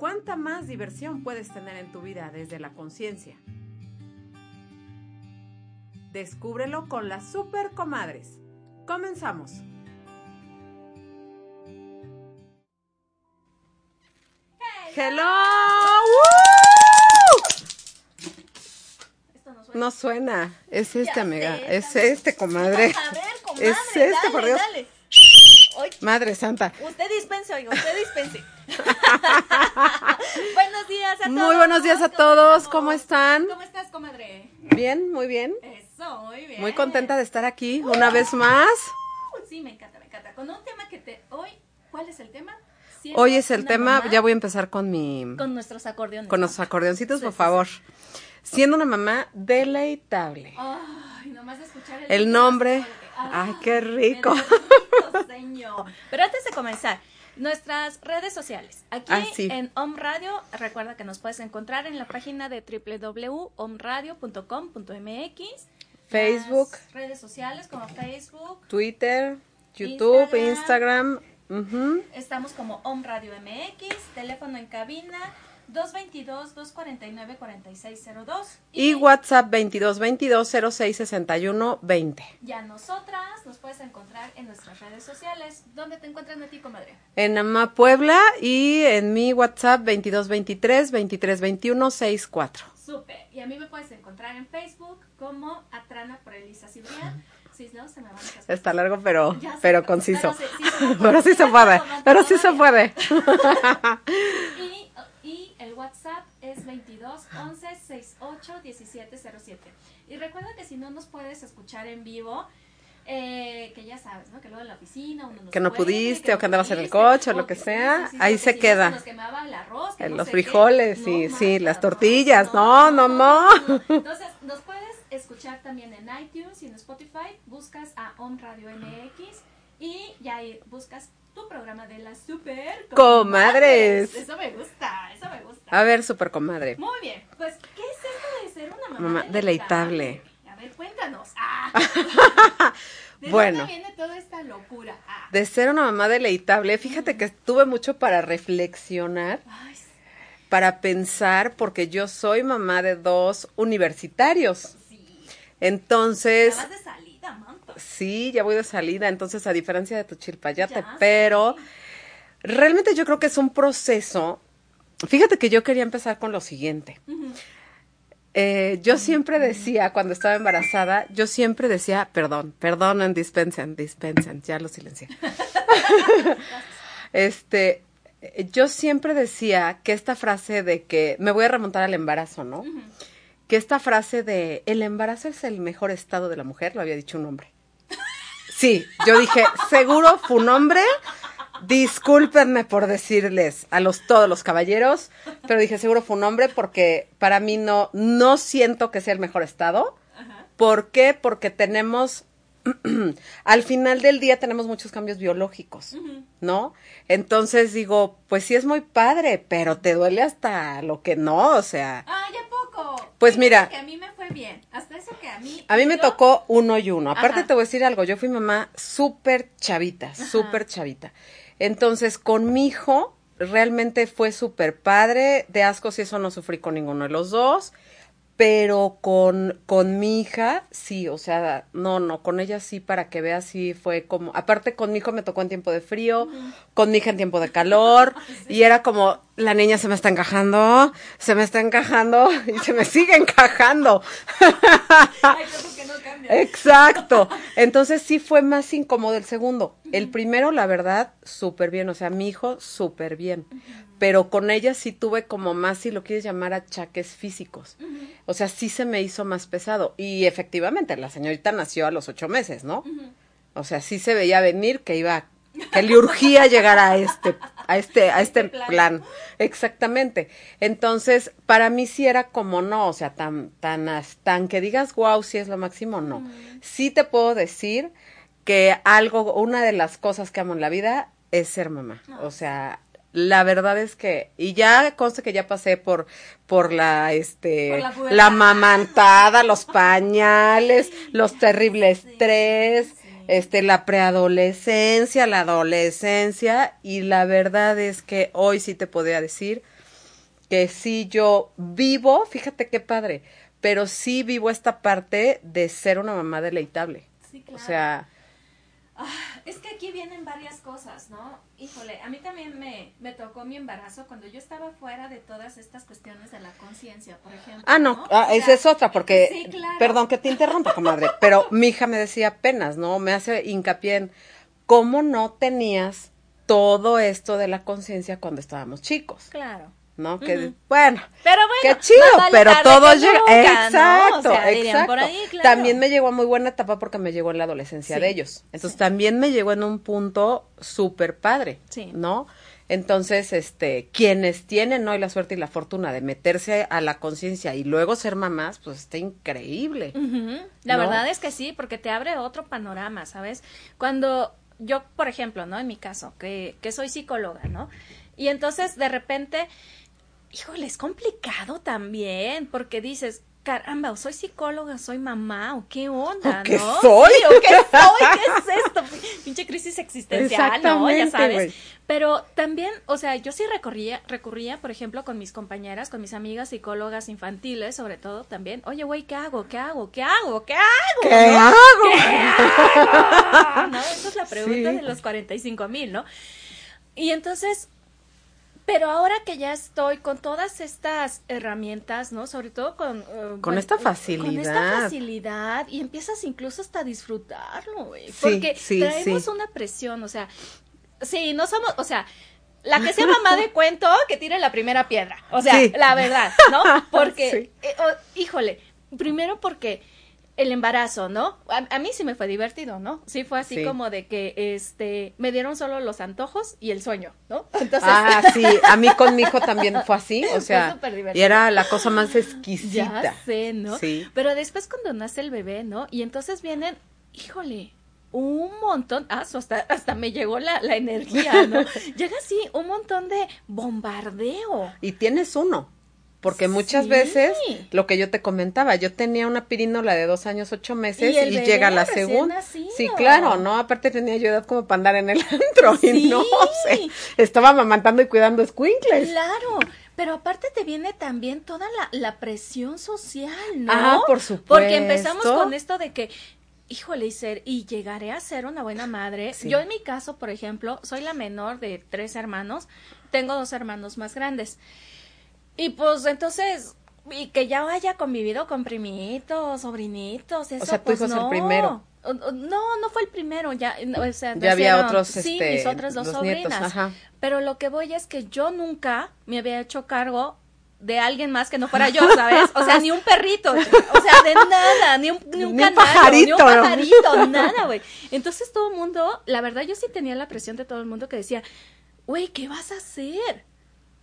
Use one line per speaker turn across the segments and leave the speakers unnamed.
cuánta más diversión puedes tener en tu vida desde la conciencia. Descúbrelo con las super comadres. Comenzamos. Hello. no suena. Es este, amiga. es este, comadre.
A ver, comadre. Es
este, por Dios.
Dale.
Madre santa.
Usted dispense, oiga, usted dispense. buenos días a todos.
Muy buenos días a todos. ¿Cómo están?
¿Cómo estás, comadre?
Bien, muy bien.
Eso, muy bien.
Muy contenta de estar aquí una vez más.
Sí, me encanta, me encanta. Con un tema que te... Hoy, ¿cuál es el tema?
Hoy es el tema, ya voy a empezar con mi...
Con nuestros acordeones.
Con los acordeoncitos, por favor. Siendo una mamá deleitable.
Ay, nomás escuchar
el, el nombre. Ay, qué rico.
Pero antes de comenzar, nuestras redes sociales. Aquí
ah,
en Om Radio, recuerda que nos puedes encontrar en la página de www.omradio.com.mx.
Facebook.
redes sociales como Facebook.
Twitter, YouTube, Instagram.
Estamos como Om Radio MX, teléfono en cabina 222-249-4602.
Y, y WhatsApp 2222-0661-20.
Ya nosotras nos puedes encontrar en nuestras redes sociales. ¿Dónde te encuentran a ti, comadre?
En Ama Puebla y en mi WhatsApp 2223-2321-64.
Súper. Y a mí me puedes encontrar en Facebook como Atrana por Elisa Cibrián. Sí, no, se me van a
Está largo, pero, pero conciso. Pero sí, se puede. Pero sí se puede.
y el WhatsApp es 22 11 68 17 07. Y recuerda que si no nos puedes escuchar en vivo, eh, que ya sabes, ¿no? Que luego en la oficina uno no
Que no pudiste, o que andabas en el coche, o lo que sea, ahí se queda.
Nos quemaba el arroz, que
en los frijoles, sí, sí, las tortillas, no, no, no.
Entonces, nos puedes escuchar también en iTunes y en Spotify, buscas a On Radio MX y ya buscas tu programa de las super
comadres.
Eso me gusta, eso me gusta.
A ver, super comadre.
Muy bien, pues, ¿qué es esto de ser una
mamá, deleitable?
A ver, cuéntanos. Ah. ¿De
bueno.
dónde viene toda esta locura? Ah.
De ser una mamá deleitable, fíjate que tuve mucho para reflexionar.
Ay, sí.
Para pensar, porque yo soy mamá de dos universitarios.
Sí.
Entonces.
Ya vas de manto.
Sí, ya voy de salida, entonces a diferencia de tu chilpayate, pero sí. realmente yo creo que es un proceso. Fíjate que yo quería empezar con lo siguiente.
Uh -huh.
eh, yo siempre decía, cuando estaba embarazada, yo siempre decía, perdón, perdonen, dispensen, dispensen, ya lo silencié. este, yo siempre decía que esta frase de que, me voy a remontar al embarazo, ¿no?
Uh -huh.
Que esta frase de, el embarazo es el mejor estado de la mujer, lo había dicho un hombre. Sí, yo dije, seguro fue un hombre. Discúlpenme por decirles a los todos los caballeros, pero dije, seguro fue un hombre porque para mí no no siento que sea el mejor estado.
Ajá.
¿Por qué? Porque tenemos al final del día tenemos muchos cambios biológicos,
Uh -huh.
¿no? Entonces digo, pues sí es muy padre, pero te duele hasta lo que no, o sea.
Ay, ¿a poco?
Pues mira.
Que a mí me fue bien. Hasta eso que a mí.
A mí me
yo...
tocó uno y uno. Aparte
Ajá.
te voy a decir algo, yo fui mamá súper chavita, súper chavita. Entonces, con mi hijo, realmente fue súper padre. De ascos y eso no sufrí con ninguno de los dos. Pero con, con mi hija, sí, o sea, no, no, con ella sí, para que veas, sí fue como, aparte con mi hijo me tocó en tiempo de frío, con mi hija en tiempo de calor, sí. y era como, la niña se me está encajando, se me está encajando, y se me sigue encajando.
Ay, que no cambia.
Exacto. Entonces sí fue más incómodo el segundo. El primero, la verdad, súper bien, o sea, mi hijo, súper bien. Uh -huh pero con ella sí tuve como más, si lo quieres llamar, achaques físicos. Uh -huh. O sea, sí se me hizo más pesado. Y efectivamente, la señorita nació a los ocho meses, ¿no? Uh -huh. O sea, sí se veía venir que iba, que le urgía llegar a este, a este, a este, este plan. plan. Exactamente. Entonces, para mí sí era como no, o sea, tan, tan, tan que digas, wow, sí es lo máximo, no. -huh. Sí te puedo decir que algo, una de las cosas que amo en la vida es ser mamá. O sea, la verdad es que y ya conste que ya pasé por por la este
por la,
la, mamantada los pañales los terribles
sí,
tres. Este la preadolescencia la adolescencia y la verdad es que hoy sí te podría decir que sí yo vivo, fíjate qué padre, pero sí vivo esta parte de ser una mamá deleitable.
Sí, claro.
O sea,
Ah, es que aquí vienen varias cosas, ¿no? Híjole, a mí también me, me tocó mi embarazo cuando yo estaba fuera de todas estas cuestiones de la conciencia, por ejemplo.
ah, no,
¿no?
ah,
O
esa
sea,
es otra, porque,
sí, claro.
perdón que te interrumpa, comadre, pero mi hija me decía apenas, ¿no? Me hace hincapié en cómo no tenías todo esto de la conciencia cuando estábamos chicos,
Claro.
¿No? Que, bueno,
Pero bueno,
Qué chido, pero todo llega.
nunca, ¿no?
exacto,
O sea,
exacto.
por ahí, claro.
También me llegó a muy buena etapa porque me llegó en la adolescencia
Sí,
de ellos. Entonces
sí.
también me llegó en un punto súper padre,
Sí.
¿no? Entonces, este, quienes tienen hoy la suerte y la fortuna de meterse a la conciencia y luego ser mamás, pues está increíble.
La
¿No?
verdad es que sí, porque te abre otro panorama, ¿sabes? Cuando yo, por ejemplo, ¿no? En mi caso, que, que soy psicóloga, ¿no? Y entonces de repente, híjole, es complicado también, porque dices, caramba, soy psicóloga, soy mamá, o qué onda,
¿O qué
¿no?
soy?
Sí, o qué soy, qué es esto, pinche crisis existencial, ¿no? Ya sabes. Pero también, o sea, yo sí recurría, recurría, por ejemplo, con mis compañeras, con mis amigas psicólogas infantiles, sobre todo también, oye, güey, ¿qué hago? ¿Qué hago? ¿Qué hago? ¿Qué hago?
¿Qué
¿No?
hago?
hago? ¿No? Esa es la pregunta
Sí.
de los 45 mil, ¿no? Y entonces, pero ahora que ya estoy con todas estas herramientas, ¿no? Sobre todo con... eh, bueno,
esta
Con esta
facilidad.
facilidad y empiezas incluso hasta a disfrutarlo, güey.
Sí,
Porque
sí,
traemos
sí.
una presión, o sea, sí, no somos, o sea... La que sea mamá de cuento, que tire la primera piedra. O sea,
Sí.
la verdad, ¿no? Porque,
Sí.
eh, oh, híjole, primero porque el embarazo, ¿no? A, a mí sí me fue divertido, ¿no? Sí fue así
Sí.
como de que, este, me dieron solo los antojos y el sueño, ¿no? Entonces,
Ah, sí, a mí con mi hijo también fue así, o sea, y era la cosa más exquisita.
ya sé, ¿no?
Sí.
Pero después cuando nace el bebé, ¿no? Y entonces vienen, híjole, un montón, ah, hasta, hasta me llegó la, la energía, ¿no? Llega así un montón de bombardeo.
Y tienes uno. Porque muchas
Sí.
veces, lo que yo te comentaba, yo tenía una pirinola de dos años, ocho meses
Y
llega la segunda. Sí, claro, ¿no? Aparte tenía yo edad como para andar en el antro y no sé, estaba mamantando y cuidando squinkles.
Claro, pero aparte te viene también toda la, la presión social, ¿no?
Ah, por
Porque empezamos
supuesto.
con esto de que, híjole, y ser, y llegaré a ser una buena madre.
Sí.
Yo en mi caso, por ejemplo, soy la menor de tres hermanos, tengo dos hermanos más grandes. Y pues entonces, y que ya haya convivido con primitos, sobrinitos, eso
sea, tu
pues
hijo es el
no.
primero.
O- o- No, no fue el primero, ya, o sea,
Ya había otros,
sí,
este,
mis otras dos
nietos,
sobrinas. Pero lo que voy es que yo nunca me había hecho cargo de alguien más que no fuera yo, ¿sabes? O sea, ni un perrito, o sea, de nada, ni un, ni un
Ni un
canario, ni un
pajarito, ¿no?
pajarito, nada, güey. Entonces todo el mundo, la verdad yo sí tenía la presión de todo el mundo que decía, güey, ¿qué vas a hacer?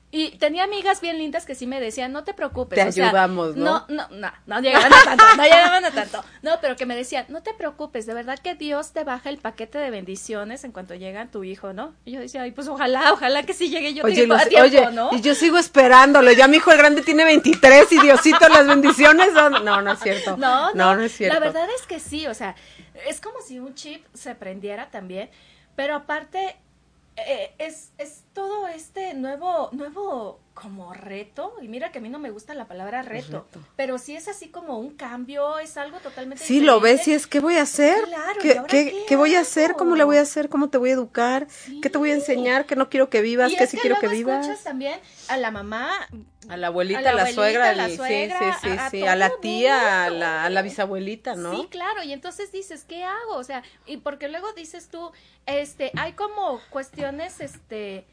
Y tenía amigas bien lindas que sí me decían, no te preocupes.
Te
o sea,
ayudamos, ¿no?
No, no, no, no llegaban a tanto, no llegaban a tanto. No, pero que me decían, no te preocupes, de verdad que Dios te baja el paquete de bendiciones en cuanto llega tu hijo, ¿no? Y yo decía, ay, pues ojalá, ojalá que sí llegue yo
Oye,
tiempo,
los-
a tiempo,
oye,
¿no?
y yo sigo esperándolo. Ya mi hijo el grande tiene 23 y Diosito, las bendiciones son... No, no es cierto.
No,
no,
no,
no es cierto.
La verdad es que sí, o sea, es como si un chip se prendiera también, pero aparte eh, es, es todo este nuevo, nuevo como reto, y mira que a mí no me gusta la palabra reto,
reto.
pero sí es así como un cambio, es algo totalmente
Sí, lo ves y es, ¿qué voy a hacer?
Claro, ¿y
¿Qué, qué-
qué
qué voy a hacer? ¿Cómo le voy a hacer? ¿Cómo te voy a educar? ¿Qué te voy a enseñar? ¿Qué no quiero que vivas? ¿Qué sí
que
quiero que vivas?
escuchas también a la mamá,
A la abuelita,
a la
suegra,
a la suegra,
sí, sí, sí,
a- a
sí,
todo
a la tía, a la, a la bisabuelita, ¿no?
Sí, claro, y entonces dices, ¿qué hago? O sea, y porque luego dices tú, este, hay como cuestiones, este,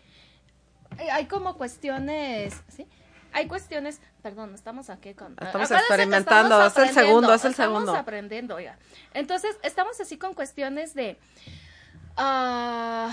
eh, hay como cuestiones, ¿sí? Hay cuestiones, perdón, estamos aquí con...
Estamos experimentando,
estamos
es el segundo, es el
estamos
segundo.
aprendiendo, oiga. Entonces, estamos así con cuestiones de... ah,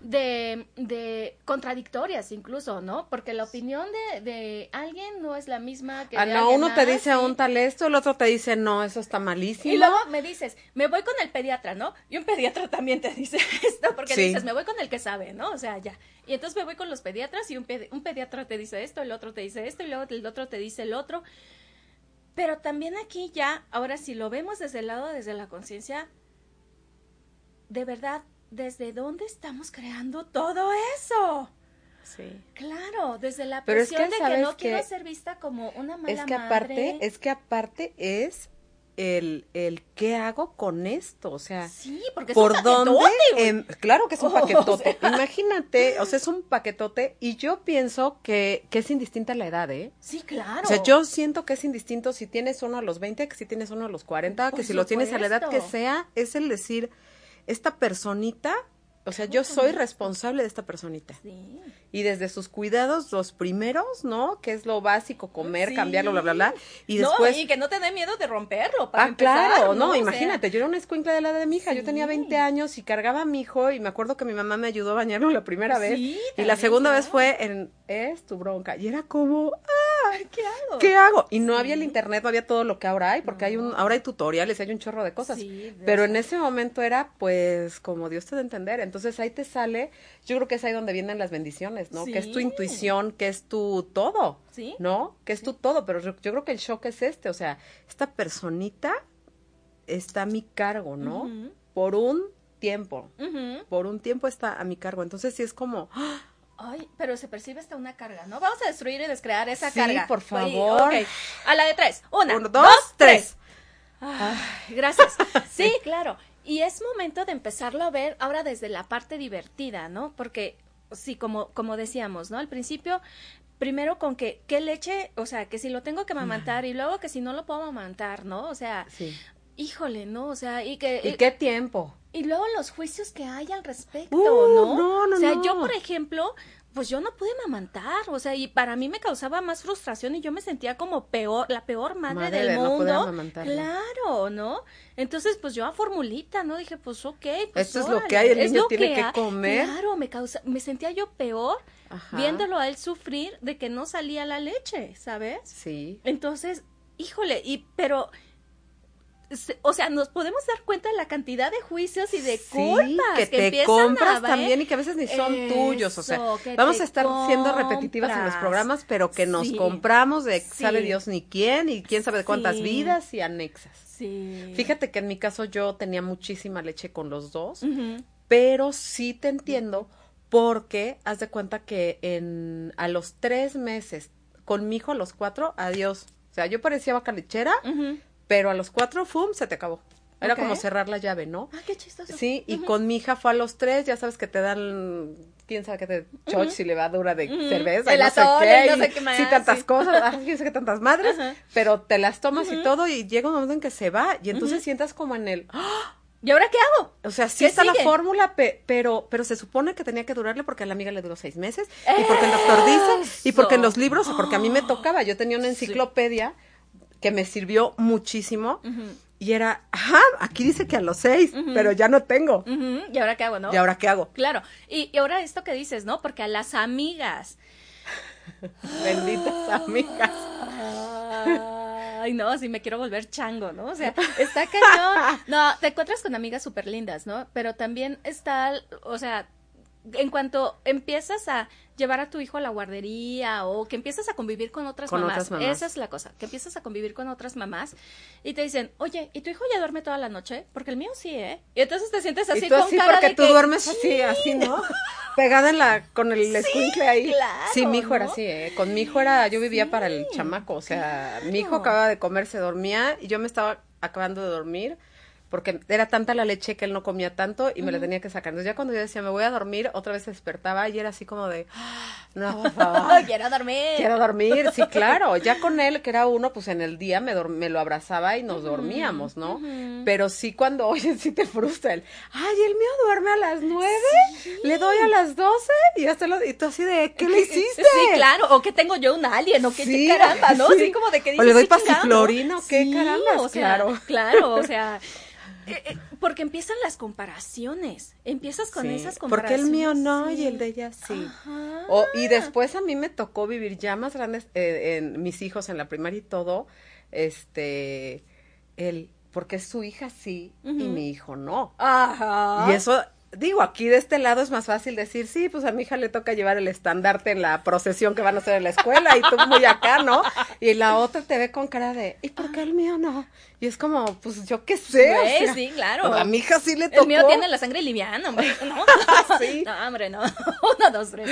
de, de contradictorias incluso, ¿no? Porque la opinión de, de alguien no es la misma que
Ah,
de
no, uno te dice
¿sí?
un tal esto, el otro te dice, no, eso está malísimo.
Y luego me dices, me voy con el pediatra, ¿no? Y un pediatra también te dice esto, porque
Sí.
dices, me voy con el que sabe, ¿no? O sea, ya. Y entonces me voy con los pediatras y un, pedi- un pediatra te dice esto, el otro te dice esto, y luego el otro te dice el otro. Pero también aquí ya, ahora si lo vemos desde el lado, desde la conciencia, de verdad, ¿desde dónde estamos creando todo eso?
Sí.
Claro, desde la
Pero es
presión
que,
de que
¿sabes
no quiero ser vista como una mala
Es que
madre.
aparte, es que aparte es el, el qué hago con esto, o sea,
Sí, porque
¿por
es un paquetote,
dónde? Em, claro que es un paquetote.
sea.
Imagínate, o sea, es un paquetote y yo pienso que, que es indistinta la edad, ¿eh?
Sí, claro.
O sea, yo siento que es indistinto si tienes uno a los 20, que si tienes uno a los 40,
Por
que si lo tienes a la edad que
supuesto.
sea, es el decir, esta personita, o sea, yo soy responsable de esta personita.
Sí.
Y desde sus cuidados, los primeros, ¿no? Que es lo básico, comer,
Sí.
cambiarlo, bla, bla, bla. Y
No,
después...
y que no te dé miedo de romperlo. Para
Ah,
empezar,
claro,
¿no?
no,
O sea,
imagínate, yo era una escuincla de la edad de mi hija, yo tenía 20 años y cargaba a mi hijo y me acuerdo que mi mamá me ayudó a bañarlo la primera vez
Sí,
y la segunda vez fue en, es tu bronca y era como, ah,
¿Qué hago?
¿qué hago? Y no había el internet, no había todo lo que ahora hay, porque hay un, ahora hay tutoriales, hay un chorro de cosas.
Sí, de
Pero en ese momento era, pues, como Dios te da a entender. Entonces ahí te sale, yo creo que es ahí donde vienen las bendiciones, ¿no? Que es tu intuición, que es tu todo,
Sí.
¿no? Que es tu todo. Pero yo, yo creo que el shock es este, o sea, esta personita está a mi cargo, ¿no? Por un tiempo. Por un tiempo está a mi cargo. Entonces sí es como, ¡ah!
Ay, pero se percibe hasta una carga, ¿no? Vamos a destruir y descrear esa
Sí,
carga.
por
Oye,
favor.
A la de tres. Una,
uno,
dos,
dos, tres.
Ay, gracias. Sí, claro. Y es momento de empezarlo a ver ahora desde la parte divertida, ¿no? Porque, sí, como, como decíamos, ¿no? Al principio, primero con que, ¿qué leche? O sea, que si lo tengo que amamantar y luego que si no lo puedo amamantar, ¿no? O sea,
Sí.
Híjole, ¿no? O sea, y que...
¿Y qué tiempo?
Y luego los juicios que hay al respecto,
Uh,
¿no?
no, no,
O sea,
no.
yo, por ejemplo, pues yo no pude amamantar, o sea, y para mí me causaba más frustración y yo me sentía como peor, la peor madre,
Madre
del
de no
mundo. claro, ¿no? Entonces, pues yo a formulita, ¿no? Dije, pues ok, pues
Esto es lo que hay, el niño tiene que comer.
Claro, me causa, me sentía yo peor
Ajá.
viéndolo a él sufrir de que no salía la leche, ¿sabes?
Sí.
Entonces, híjole, y pero o sea, nos podemos dar cuenta de la cantidad de juicios y de
Sí,
culpas
que,
que,
te compras
a
también y que a veces ni son
Eso,
tuyos, o sea, vamos a estar siendo repetitivas en los programas, pero que nos
Sí,
compramos de
sí.
sabe Dios ni quién y quién sabe de cuántas vidas y anexas.
Sí.
Fíjate que en mi caso yo tenía muchísima leche con los dos, pero sí te entiendo porque haz de cuenta que en a los tres meses con mi hijo a los cuatro, adiós. O sea, yo parecía vaca lechera. Pero a los cuatro, ¡fum! se te acabó. Era como cerrar la llave, ¿no?
Ah, qué chistoso.
Sí, y con mi hija fue a los tres, ya sabes que te dan, quién sabe qué te, choch y levadura de
Ujú.
cerveza, y
El
no sé qué,
no
y
sé qué más,
sí, tantas
sí.
cosas, ah, quién sabe qué tantas madres, pero te las tomas y todo, y llega un momento en que se va, y entonces sientas como en el, ¡ah!
¿Y ahora qué hago?
o sea, sí
¿Qué
está la fórmula, pe- pero, pero se supone que tenía que durarle porque a la amiga le duró seis meses, y porque el doctor dice, y porque en los libros, porque a mí me tocaba, yo tenía una enciclopedia que me sirvió muchísimo, y era, ajá, aquí dice que a los seis, pero ya no tengo.
¿Y ahora qué hago, no?
¿Y ahora qué hago?
Claro. Y, y ahora esto que dices, ¿no? Porque a las amigas.
Benditas amigas.
Ay, no, sí me quiero volver chango, ¿no? O sea, está cañón. No, te encuentras con amigas súper lindas, ¿no? Pero también está, o sea, en cuanto empiezas a llevar a tu hijo a la guardería o que empiezas a convivir con otras,
Con
mamás,
otras mamás.
esa es la cosa, que empiezas a convivir con otras mamás y te dicen, oye, ¿y tu hijo ya duerme toda la noche? Porque el mío sí, ¿eh? Y entonces te sientes así
y tú
con
así
cara
porque
de
tú
que,
duermes así, así, ¿no? Pegada en la, con el escuincle ahí.
claro,
sí, mi hijo era así, ¿eh? Con mi hijo era, yo vivía
Sí,
para el chamaco, o sea, mi hijo
claro.
acababa de comer, se dormía y yo me estaba acabando de dormir porque era tanta la leche que él no comía tanto y me la tenía que sacar. Entonces ya cuando yo decía, me voy a dormir, otra vez se despertaba y era así como de, "Ah, no, por favor.
Quiero dormir.
Quiero dormir, sí, claro. Ya con él, que era uno, pues en el día me, me lo abrazaba y nos dormíamos, ¿no? Pero sí cuando, oye, sí te frustra el, ay, el mío duerme a las nueve, le doy a las doce y hasta lo, y tú así de, ¿qué le hiciste?
Sí, claro, o que tengo yo un alien, o que
Sí,
caramba, ¿no?
sí.
Así como de que
O
dices,
le doy pasiflorina, ¿o qué
o sea,
Claro.
Claro, o sea, eh, eh, porque empiezan las comparaciones, empiezas con
Sí,
esas
Porque
comparaciones.
el mío no y el de ella sí. O, y después a mí me tocó vivir ya más grandes, eh, en mis hijos en la primaria y todo, este, el, porque su hija sí y mi hijo no.
Ajá.
Y eso digo, aquí de este lado es más fácil decir, sí, pues a mi hija le toca llevar el estandarte en la procesión que van a hacer en la escuela y tú muy acá, ¿no? Y la otra te ve con cara de, ¿y por qué el mío no? Y es como, pues yo qué sé. o
Pues,
sea,
sí, claro.
A mi hija sí le tocó.
El mío tiene la sangre liviana, hombre, ¿no?
Sí.
No, hombre, no. Uno, dos, tres.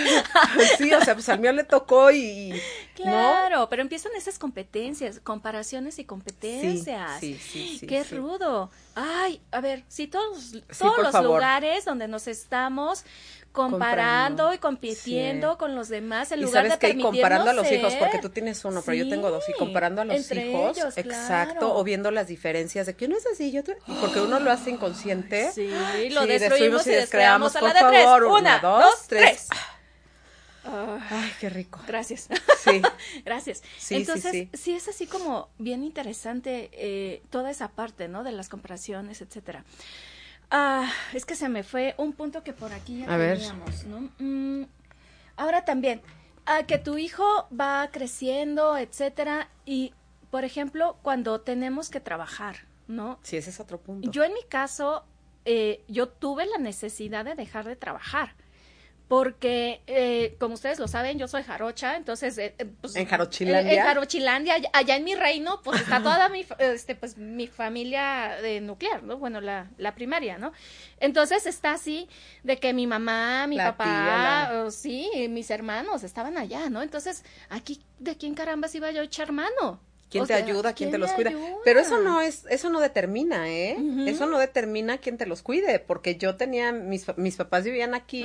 Sí, o sea, pues al mío le tocó y, ¿no?
Claro, pero empiezan esas competencias, comparaciones y competencias.
sí, sí, sí,
Qué
sí.
rudo. Ay, a ver, si todos, todos los
favor.
lugares donde nos estamos comparando
Comprando.
y compitiendo
Sí.
con los demás, en
Y
lugar
sabes
de
que y comparando a los hijos, porque tú tienes uno, pero yo tengo dos, y comparando a los
entre
hijos,
ellos,
exacto,
claro.
o viendo las diferencias de que uno es así, yo y porque uno lo hace inconsciente.
Sí, lo
Sí,
destruimos y descreamos a la
por
de tres.
favor.
Una, dos, tres.
Ay, qué rico.
gracias.
Sí.
Gracias.
Sí, sí,
Entonces,
sí.
sí, es así como bien interesante eh, toda esa parte, ¿no? De las comparaciones, etcétera. Ah, es que se me fue un punto que por aquí ya
A ver.
teníamos, ¿no? Mm, ahora también, a que tu hijo va creciendo, etcétera, y, por ejemplo, cuando tenemos que trabajar, ¿no?
Sí, ese es otro punto.
Yo en mi caso, eh, yo tuve la necesidad de dejar de trabajar. Porque, eh, como ustedes lo saben, yo soy jarocha, entonces... eh, eh, pues,
¿En Jarochilandia?
En, en Jarochilandia, allá- en mi reino, pues está toda mi, este, pues, mi familia de nuclear, ¿no? Bueno, la, la primaria, ¿no? Entonces está así de que mi mamá, mi
La
papá,
tía, la-
o sí, mis hermanos estaban allá, ¿no? Entonces, aquí, ¿de quién carambas iba yo a echar mano?
¿Quién
O
te
sea,
ayuda? ¿Quién, te los cuida?
ayuda?
Pero eso no es, eso no determina, ¿eh? Eso no determina quién te los cuide, porque yo tenía, mis, mis papás vivían aquí.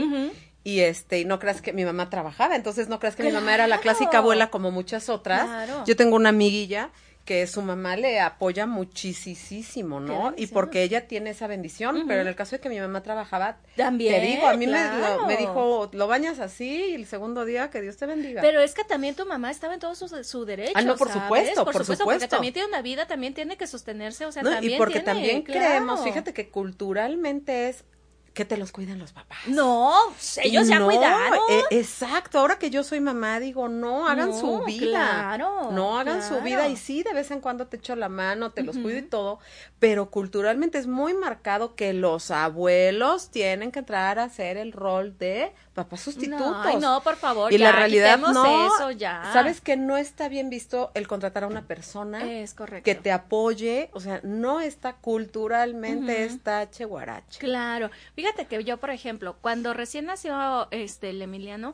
Y este, y no creas que mi mamá trabajaba, entonces no creas que mi mamá era la clásica abuela como muchas otras.
Claro.
Yo tengo una amiguilla que su mamá le apoya muchísimo, ¿no? Y porque ella tiene esa bendición, pero en el caso de que mi mamá trabajaba,
También,
te digo, a mí me, lo- me dijo, lo bañas así y el segundo día que Dios te bendiga.
Pero es que también tu mamá estaba en todo su, su derecho.
Ah, no, por
¿sabes?
supuesto, por
Porque
supuesto.
también tiene una vida, también tiene que sostenerse, o sea,
¿no?
también
y porque
tiene,
también
claro.
creemos, fíjate que culturalmente es que te los cuiden los papás.
No, ellos ya
No,
cuidaron.
eh, exacto, ahora que yo soy mamá digo, no, hagan
No,
su vida.
claro,
No hagan su vida y sí, de vez en cuando te echo la mano, te los cuido y todo, pero culturalmente es muy marcado que los abuelos tienen que entrar a hacer el rol de papás sustitutos.
No, ay, no, por favor,
y
ya,
la realidad no,
eso ya.
sabes que no está bien visto el contratar a una persona
Es correcto.
que te apoye, o sea, no está culturalmente,
Ujú.
está cheguarache.
Claro, fíjate que yo, por ejemplo, cuando recién nació este el Emiliano,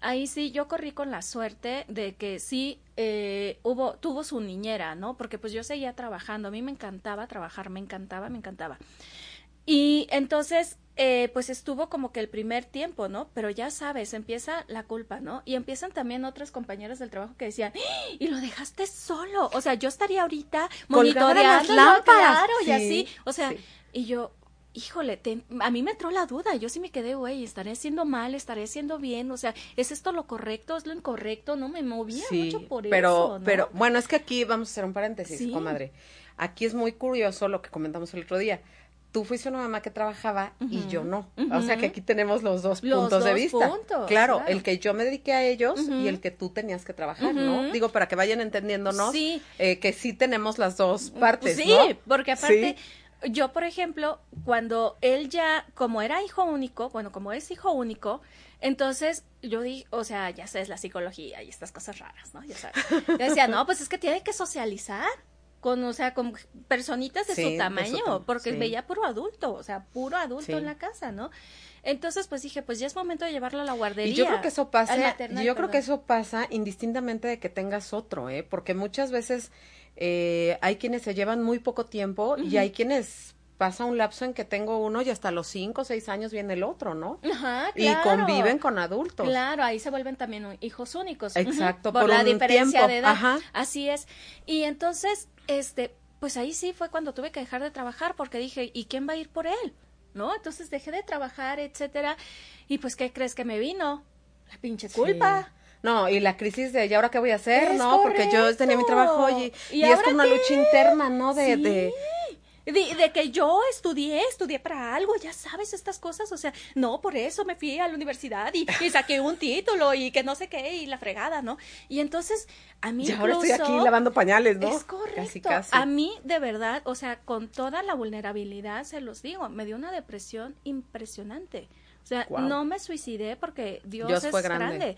ahí sí yo corrí con la suerte de que sí eh, hubo tuvo su niñera, ¿no? Porque pues yo seguía trabajando, a mí me encantaba trabajar, me encantaba, me encantaba. Y entonces, eh, pues estuvo como que el primer tiempo, ¿no? Pero ya sabes, empieza la culpa, ¿no? Y empiezan también otros compañeros del trabajo que decían, ¡Ah! y lo dejaste solo. O sea, yo estaría ahorita
en las
monitoreando,
lámparas.
claro, y
Sí,
así. O sea,
sí.
y yo, híjole, te- a mí me entró la duda. Yo sí me quedé, güey, estaré haciendo mal, estaré haciendo bien. O sea, ¿es esto lo correcto? ¿Es lo incorrecto? No me movía mucho por
pero,
eso. ¿no?
pero bueno, es que aquí vamos a hacer un paréntesis,
Sí.
comadre. Aquí es muy curioso lo que comentamos el otro día. Tú fuiste una mamá que trabajaba y yo no. O sea que aquí tenemos los dos
Los
puntos de
dos
vista.
puntos,
claro,
claro.
el que yo me dediqué a ellos y el que tú tenías que trabajar, ¿no? Digo, para que vayan entendiéndonos
Sí.
eh, que sí tenemos las dos partes,
Sí,
¿no?
porque aparte,
Sí.
yo, por ejemplo, cuando él ya, como era hijo único, bueno, como es hijo único, entonces yo dije, o sea, ya sabes, la psicología y estas cosas raras, ¿no? Ya sabes. Yo decía, no, pues es que tiene que socializar con, o sea, con personitas de
Sí,
su
de su
tamaño,
tam-
porque
sí.
veía puro adulto, o sea, puro adulto
Sí.
en la casa, ¿no? Entonces, pues dije, pues ya es momento de llevarlo a la guardería.
Y yo creo que eso pasa,
maternal,
yo creo que eso pasa indistintamente de que tengas otro, ¿eh? Porque muchas veces eh, hay quienes se llevan muy poco tiempo y hay quienes pasa un lapso en que tengo uno y hasta los cinco o seis años viene el otro, ¿no?
Ajá,
Y
claro.
conviven con adultos.
Claro, ahí se vuelven también hijos únicos.
Exacto,
por,
por
la
un
diferencia
tiempo,
de edad.
ajá.
Así es. Y entonces, este, pues ahí sí fue cuando tuve que dejar de trabajar porque dije, ¿y quién va a ir por él? ¿No? Entonces dejé de trabajar, etcétera. Y pues, ¿qué crees que me vino? La pinche culpa.
Sí. No, y la crisis de, ¿y ahora qué voy a hacer?
Es
no, porque yo tenía mi trabajo y,
¿Y
y es como una lucha interna, ¿no? De,
Sí.
de
de, de, que yo estudié, estudié para algo, ya sabes estas cosas, o sea, no, por eso me fui a la universidad y, y saqué un título y que no sé qué y la fregada, ¿no? Y entonces a mí incluso,
ahora estoy aquí lavando pañales, ¿no?
Es correcto.
Casi, casi.
A mí de verdad, o sea, con toda la vulnerabilidad se los digo, me dio una depresión impresionante. O sea,
Wow.
no me suicidé porque Dios,
Dios
es
fue grande.
grande.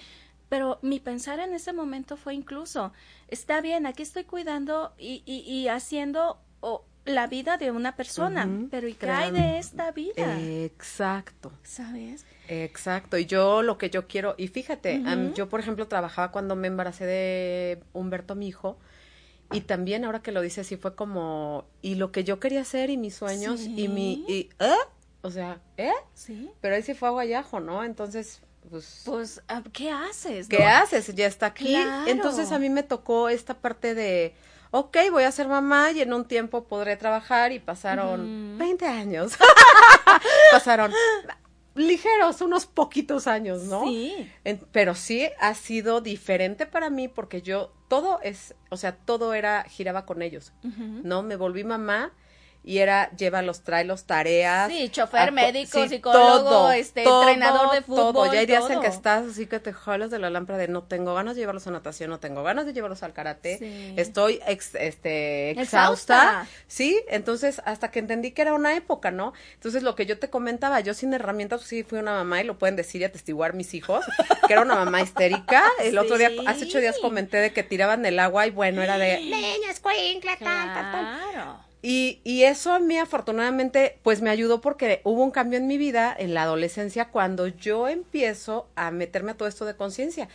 Pero mi pensar en ese momento fue incluso, está bien, aquí estoy cuidando y, y, y haciendo o, la vida de una persona, pero ¿y qué hay de esta vida?
Exacto.
¿Sabes?
Exacto, y yo lo que yo quiero, y fíjate, am- yo por ejemplo trabajaba cuando me embaracé de Humberto, mi hijo, y también ahora que lo dices, sí fue como, y lo que yo quería hacer y mis sueños, y mi, y, ¿eh? O sea, ¿eh?
Sí.
Pero ahí sí fue aguayajo, ¿no? Entonces, pues,
Pues, ah, ¿qué haces?
¿qué
no?
haces? Ya está aquí.
Claro.
Entonces a mí me tocó esta parte de, ok, voy a ser mamá y en un tiempo podré trabajar y pasaron
Ujú.
20 años. pasaron ligeros, unos poquitos años, ¿no?
Sí.
En- pero sí ha sido diferente para mí porque yo, todo es, o sea, todo era, giraba con ellos. ¿no? Me volví mamá y era, llévalos, tráelos, tareas.
Sí, chofer,
aco-
médico,
sí,
psicólogo, este, entrenador de
Todo,
fútbol,
ya hay días en que
todo.
estás así que te jalas de la lámpara de no tengo ganas de llevarlos a natación, no tengo ganas de llevarlos al karate,
Sí.
estoy ex- este,
Exhausta.
exhausta, sí, entonces hasta que entendí que era una época, ¿no? Entonces lo que yo te comentaba, yo sin herramientas, pues, sí fui una mamá y lo pueden decir y atestiguar mis hijos, que era una mamá histérica, el otro día, hace ocho días comenté de que tiraban el agua y bueno, era de, niña, escuincla, tal, tal, tal.
Claro.
Y, y eso a mí afortunadamente pues me ayudó porque hubo un cambio en mi vida en la adolescencia cuando yo empiezo a meterme a todo esto de conciencia.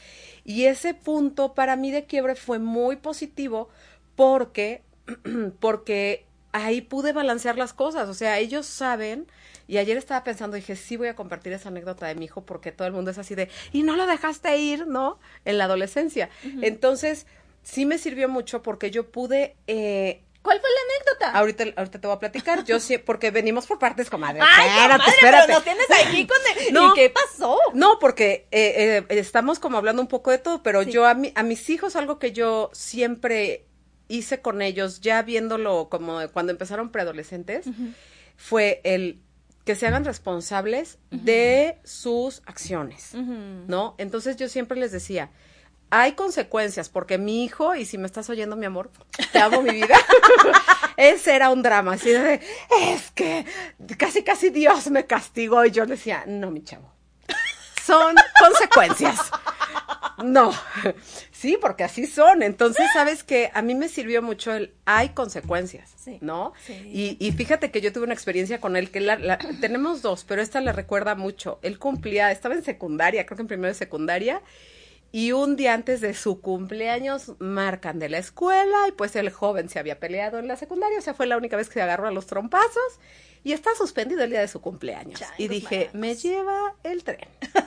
Y ese punto para mí de quiebre fue muy positivo porque, porque ahí pude balancear las cosas. O sea, ellos saben, y ayer estaba pensando, dije, sí voy a compartir esa anécdota de mi hijo porque todo el mundo es así de, y no lo dejaste ir, ¿no? En la adolescencia. Entonces, sí me sirvió mucho porque yo pude... Eh,
¿Cuál fue la anécdota?
Ahorita, ahorita te voy a platicar. Yo sí, porque venimos por partes, comadre.
Ay,
espérate,
comadre,
espérate.
pero nos tienes aquí con el...
No.
¿Y qué pasó?
No, porque eh, eh, estamos como hablando un poco de todo, pero
Sí.
yo a, mi, a mis hijos algo que yo siempre hice con ellos, ya viéndolo como cuando empezaron preadolescentes, fue el que se hagan responsables de sus acciones, ¿no? Entonces yo siempre les decía, hay consecuencias, porque mi hijo, y si me estás oyendo, mi amor, te amo mi vida, ese era un drama, así de, es que casi, casi Dios me castigó, y yo le decía, no, mi chavo, son consecuencias. No, sí, porque así son. Entonces, sabes que a mí me sirvió mucho el hay consecuencias,
Sí,
¿no?
sí.
Y, y fíjate que yo tuve una experiencia con él que la, la- tenemos dos, pero esta le recuerda mucho. Él cumplía, estaba en secundaria, creo que en primero de secundaria, y un día antes de su cumpleaños marcan de la escuela y pues el joven se había peleado en la secundaria, o sea, fue la única vez que se agarró a los trompazos y está suspendido el día de su cumpleaños. y dije, me lleva el tren.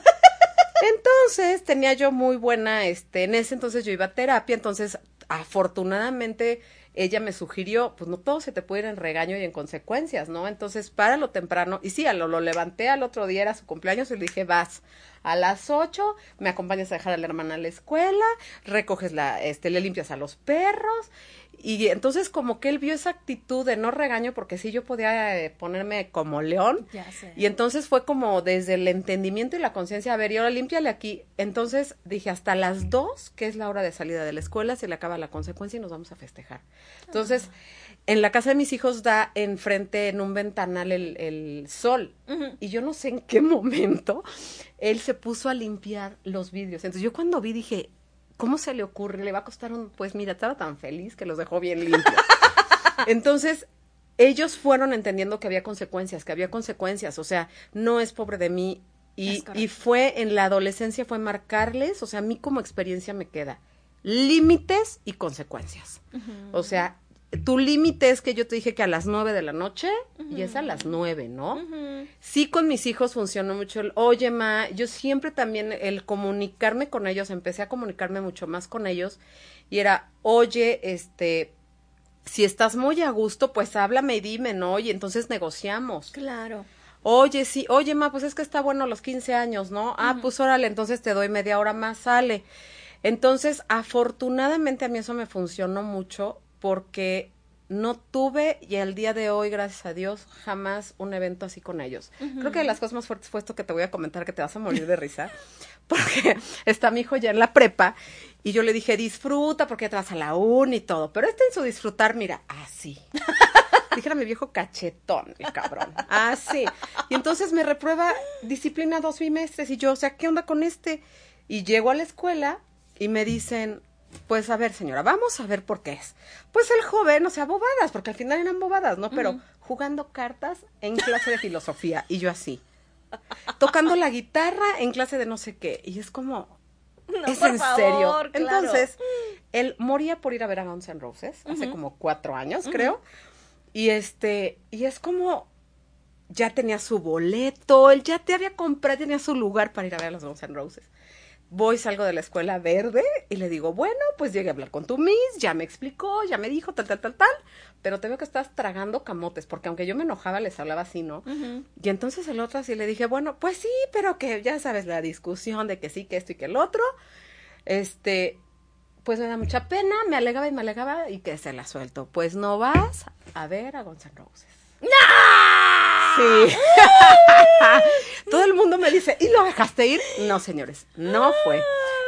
Entonces tenía yo muy buena, este, en ese entonces yo iba a terapia, entonces afortunadamente ella me sugirió, pues no todo se te puede ir en regaño y en consecuencias, ¿no? Entonces páralo temprano, y sí, a lo, lo levanté al otro día, era su cumpleaños, y le dije, vas a las ocho, me acompañas a dejar a la hermana a la escuela, recoges la, este, le limpias a los perros, y entonces como que él vio esa actitud de no regaño, porque sí yo podía eh, ponerme como león,
Ya sé.
y entonces fue como desde el entendimiento y la conciencia, a ver, y ahora límpiale aquí. Entonces dije, hasta las dos, que es la hora de salida de la escuela, se le acaba la consecuencia y nos vamos a festejar. Entonces, en la casa de mis hijos da enfrente, en un ventanal, el, el sol. Y yo no sé en qué momento él se puso a limpiar los vidrios. Entonces yo cuando vi dije, ¿cómo se le ocurre? Le va a costar un... Pues mira, estaba tan feliz que los dejó bien limpios. Entonces, ellos fueron entendiendo que había consecuencias, que había consecuencias, o sea, no es pobre de mí. Y fue en la adolescencia, fue marcarles, o sea, a mí como experiencia me queda límites y consecuencias. O sea, tu límite es que yo te dije que a las nueve de la noche y es a las nueve, ¿no? Sí, con mis hijos funcionó mucho el, oye, ma, yo siempre también el comunicarme con ellos, empecé a comunicarme mucho más con ellos y era, oye, este, si estás muy a gusto, pues háblame y dime, ¿no? Y entonces negociamos.
Claro.
Oye, sí, oye, ma, pues es que está bueno los 15 años, ¿no? Ah, pues órale, entonces te doy media hora más, sale. Entonces, afortunadamente a mí eso me funcionó mucho porque no tuve y al día de hoy, gracias a Dios, jamás un evento así con ellos. Creo que de las cosas más fuertes fue esto que te voy a comentar, que te vas a morir de risa, porque está mi hijo ya en la prepa y yo le dije, disfruta porque ya te vas a la uni y todo, pero este en su disfrutar, mira, así. Dijera mi viejo cachetón, el cabrón. Así. Y entonces me reprueba disciplina dos bimestres y yo, o sea, ¿qué onda con este? Y llego a la escuela y me dicen, pues a ver, señora, vamos a ver por qué es. Pues el joven, o sea, bobadas, porque al final eran bobadas, ¿no? Pero jugando cartas en clase de filosofía y yo así. Tocando la guitarra en clase de no sé qué. Y es como,
No,
es
por
en
favor,
serio.
claro.
Entonces, él moría por ir a ver a Guns N' Roses hace como cuatro años, creo. Y este, y es como, ya tenía su boleto, él ya te había comprado, tenía su lugar para ir a ver a los Guns N' Roses. Voy, salgo de la escuela verde y le digo, bueno, pues llegué a hablar con tu Miss, ya me explicó, ya me dijo, tal, tal, tal, tal, pero te veo que estás tragando camotes, porque aunque yo me enojaba, les hablaba así, ¿no? Y entonces el otro así le dije, bueno, pues sí, pero que ya sabes, la discusión de que sí, que esto y que el otro, este, pues me da mucha pena, me alegaba y me alegaba y que se la suelto. Pues no vas a ver a Guns N' Roses. Sí. Todo el mundo me dice, ¿y lo dejaste ir? No, señores, no fue.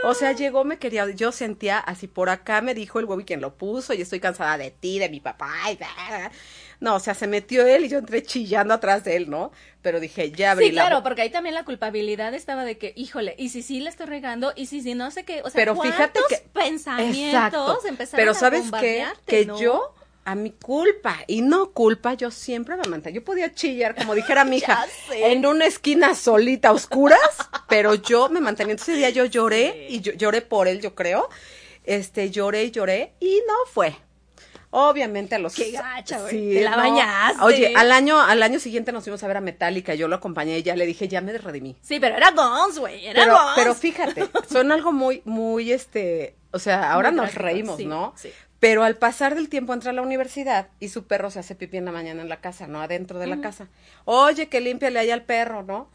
O sea, llegó, me quería, yo sentía así por acá, me dijo el Bobby quien lo puso, y estoy cansada de ti, de mi papá, y. No, o sea, se metió él y yo entré chillando atrás de él, ¿no? Pero dije, ya abrí
Sí,
la
claro, porque ahí también la culpabilidad estaba de que, híjole, y si sí le estoy regando, y si sí no sé qué, o sea,
Pero fíjate
¿cuántos
que
pensamientos empezaron
Pero
a
sabes qué, que
¿no?
yo a mi culpa y no culpa, yo siempre me mantenía. Yo podía chillar, como dijera mi hija, en una esquina solita, a oscuras, pero yo me mantenía. Entonces ese día yo lloré y yo, lloré por él, yo creo. Este, lloré y lloré y no fue. Obviamente a los
Qué gacha, güey. Te la bañaste.
Oye, al año al año siguiente nos fuimos a ver a Metallica, yo lo acompañé y ya le dije, "Ya me redimí."
Sí, pero era Guns, güey, era
Pero,
Guns.
pero fíjate, son algo muy, muy, este, o sea, ahora
Muy
nos
trágico,
reímos,
sí,
¿no?
sí.
Pero al pasar del tiempo entra a la universidad y su perro se hace pipí en la mañana en la casa, ¿no? Adentro de la casa. Oye, que límpiale ahí al perro, ¿no?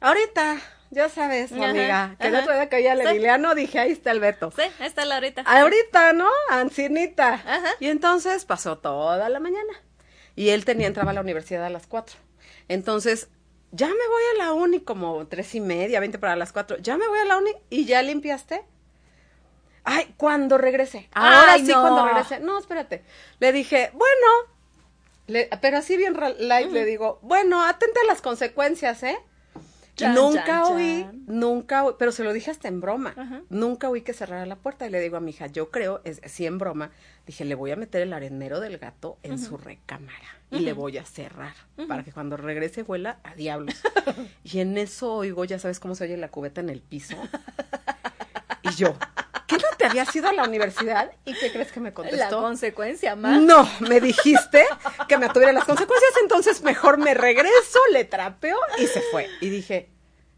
Ahorita, ya sabes, amiga, que el otro día que oía al. Emiliano dije, ahí está el Beto.
Sí, ahí está la ahorita.
Ahorita, ¿no? Ancinita.
Ajá.
Y entonces pasó toda la mañana. Y él tenía, entraba a la universidad a las cuatro. Entonces, ya me voy a la uni como tres y media, veinte para las cuatro. Ya me voy a la uni y ya limpiaste. Ay, cuando regrese. Ahora
Ay,
sí,
no.
cuando regrese. No, espérate. Le dije, bueno, le- pero así bien light le digo, bueno, atente a las consecuencias, ¿eh?
Chan,
nunca
chan,
oí,
chan.
nunca oí, pero se lo dije hasta en broma.
Ajá.
Nunca oí que cerrara la puerta y le digo a mi hija, yo creo, es sí en broma, dije, le voy a meter el arenero del gato en su recámara y le voy a cerrar para que cuando regrese huela a diablos. y en eso oigo, ya sabes cómo se oye la cubeta en el piso. y yo, ¿qué no te habías ido a la universidad? ¿Y qué crees que me
la
contestó?
consecuencia más.
No, me dijiste que me tuviera las consecuencias, entonces mejor me regreso, le trapeo y se fue. Y dije,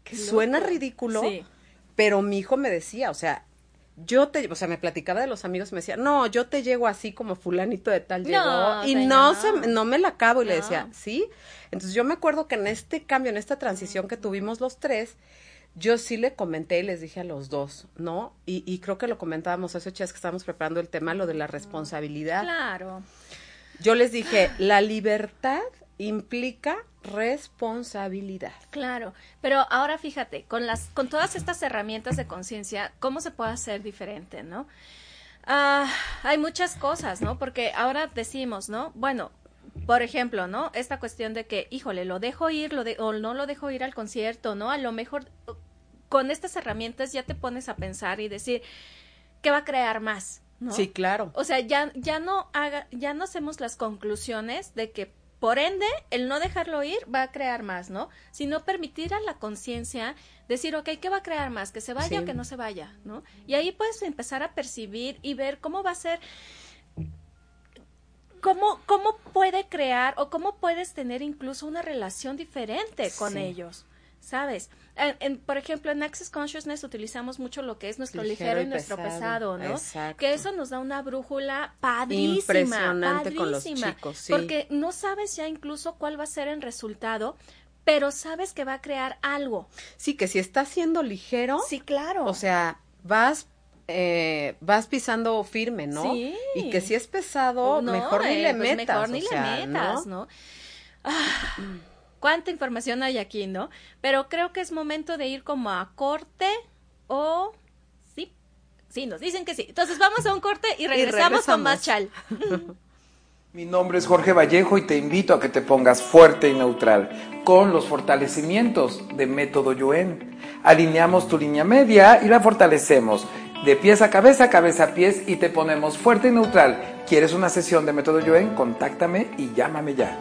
que suena ridículo,
Sí.
pero mi hijo me decía, o sea, yo te, o sea, me platicaba de los amigos y me decía, no, yo te llego así como fulanito de tal llegó
No,
y no se, no me la acabo y le decía, sí. Entonces yo me acuerdo que en este cambio, en esta transición que tuvimos los tres, yo sí le comenté y les dije a los dos, ¿no? Y, y creo que lo comentábamos hace ocho días que estábamos preparando el tema, lo de la responsabilidad.
Claro.
Yo les dije, la libertad implica responsabilidad.
Claro, pero ahora fíjate, con las, con todas estas herramientas de conciencia, ¿cómo se puede hacer diferente, no? Ah, hay muchas cosas, ¿no? Porque ahora decimos, ¿no? Bueno, por ejemplo, ¿no? Esta cuestión de que, híjole, lo dejo ir, lo de, o no lo dejo ir al concierto, ¿no? A lo mejor con estas herramientas ya te pones a pensar y decir, ¿qué va a crear más? ¿no?
Sí, claro.
O sea, ya, ya no haga, ya no hacemos las conclusiones de que por ende el no dejarlo ir va a crear más, ¿no? Sino permitir a la conciencia decir, ok, ¿qué va a crear más? ¿Que se vaya
Sí.
o que no se vaya? ¿no? Y ahí puedes empezar a percibir y ver cómo va a ser, cómo, cómo puede crear o cómo puedes tener incluso una relación diferente con
Sí.
ellos. ¿Sabes? En- en- por ejemplo, en Access Consciousness utilizamos mucho lo que es nuestro ligero,
Ligero
y nuestro
pesado.
¿no?
Exacto.
Que eso nos da una brújula padrísima.
Impresionante con los
padrísima,
chicos, sí.
Porque no sabes ya incluso cuál va a ser el resultado, pero sabes que va a crear algo.
Sí, que si está siendo ligero,
Sí, claro.
o sea, vas eh, vas pisando firme, ¿no?
Sí.
Y que si es pesado,
No,
mejor ni
eh,
le
pues
metas.
Mejor ni
o sea,
le metas, ¿no? Ah, cuánta información hay aquí, ¿no? Pero creo que es momento de ir como a corte o sí. Sí, nos dicen que sí. Entonces vamos a un corte y regresamos, con más chal.
Mi nombre es Jorge Vallejo y te invito a que te pongas fuerte y neutral con los fortalecimientos de método Yuen. Alineamos tu línea media y la fortalecemos de pies a cabeza, cabeza a pies y te ponemos fuerte y neutral. ¿Quieres una sesión de método Yuen? Contáctame y llámame ya.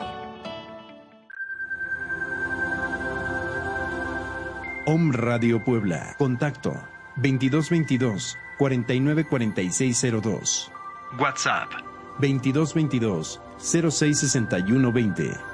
Om Radio Puebla. Contacto 2222 494602. WhatsApp 2222 066120.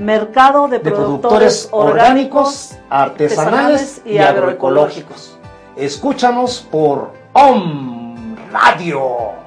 Mercado de,
de
productores,
productores orgánicos, artesanales y agroecológicos. Escúchanos por OM Radio.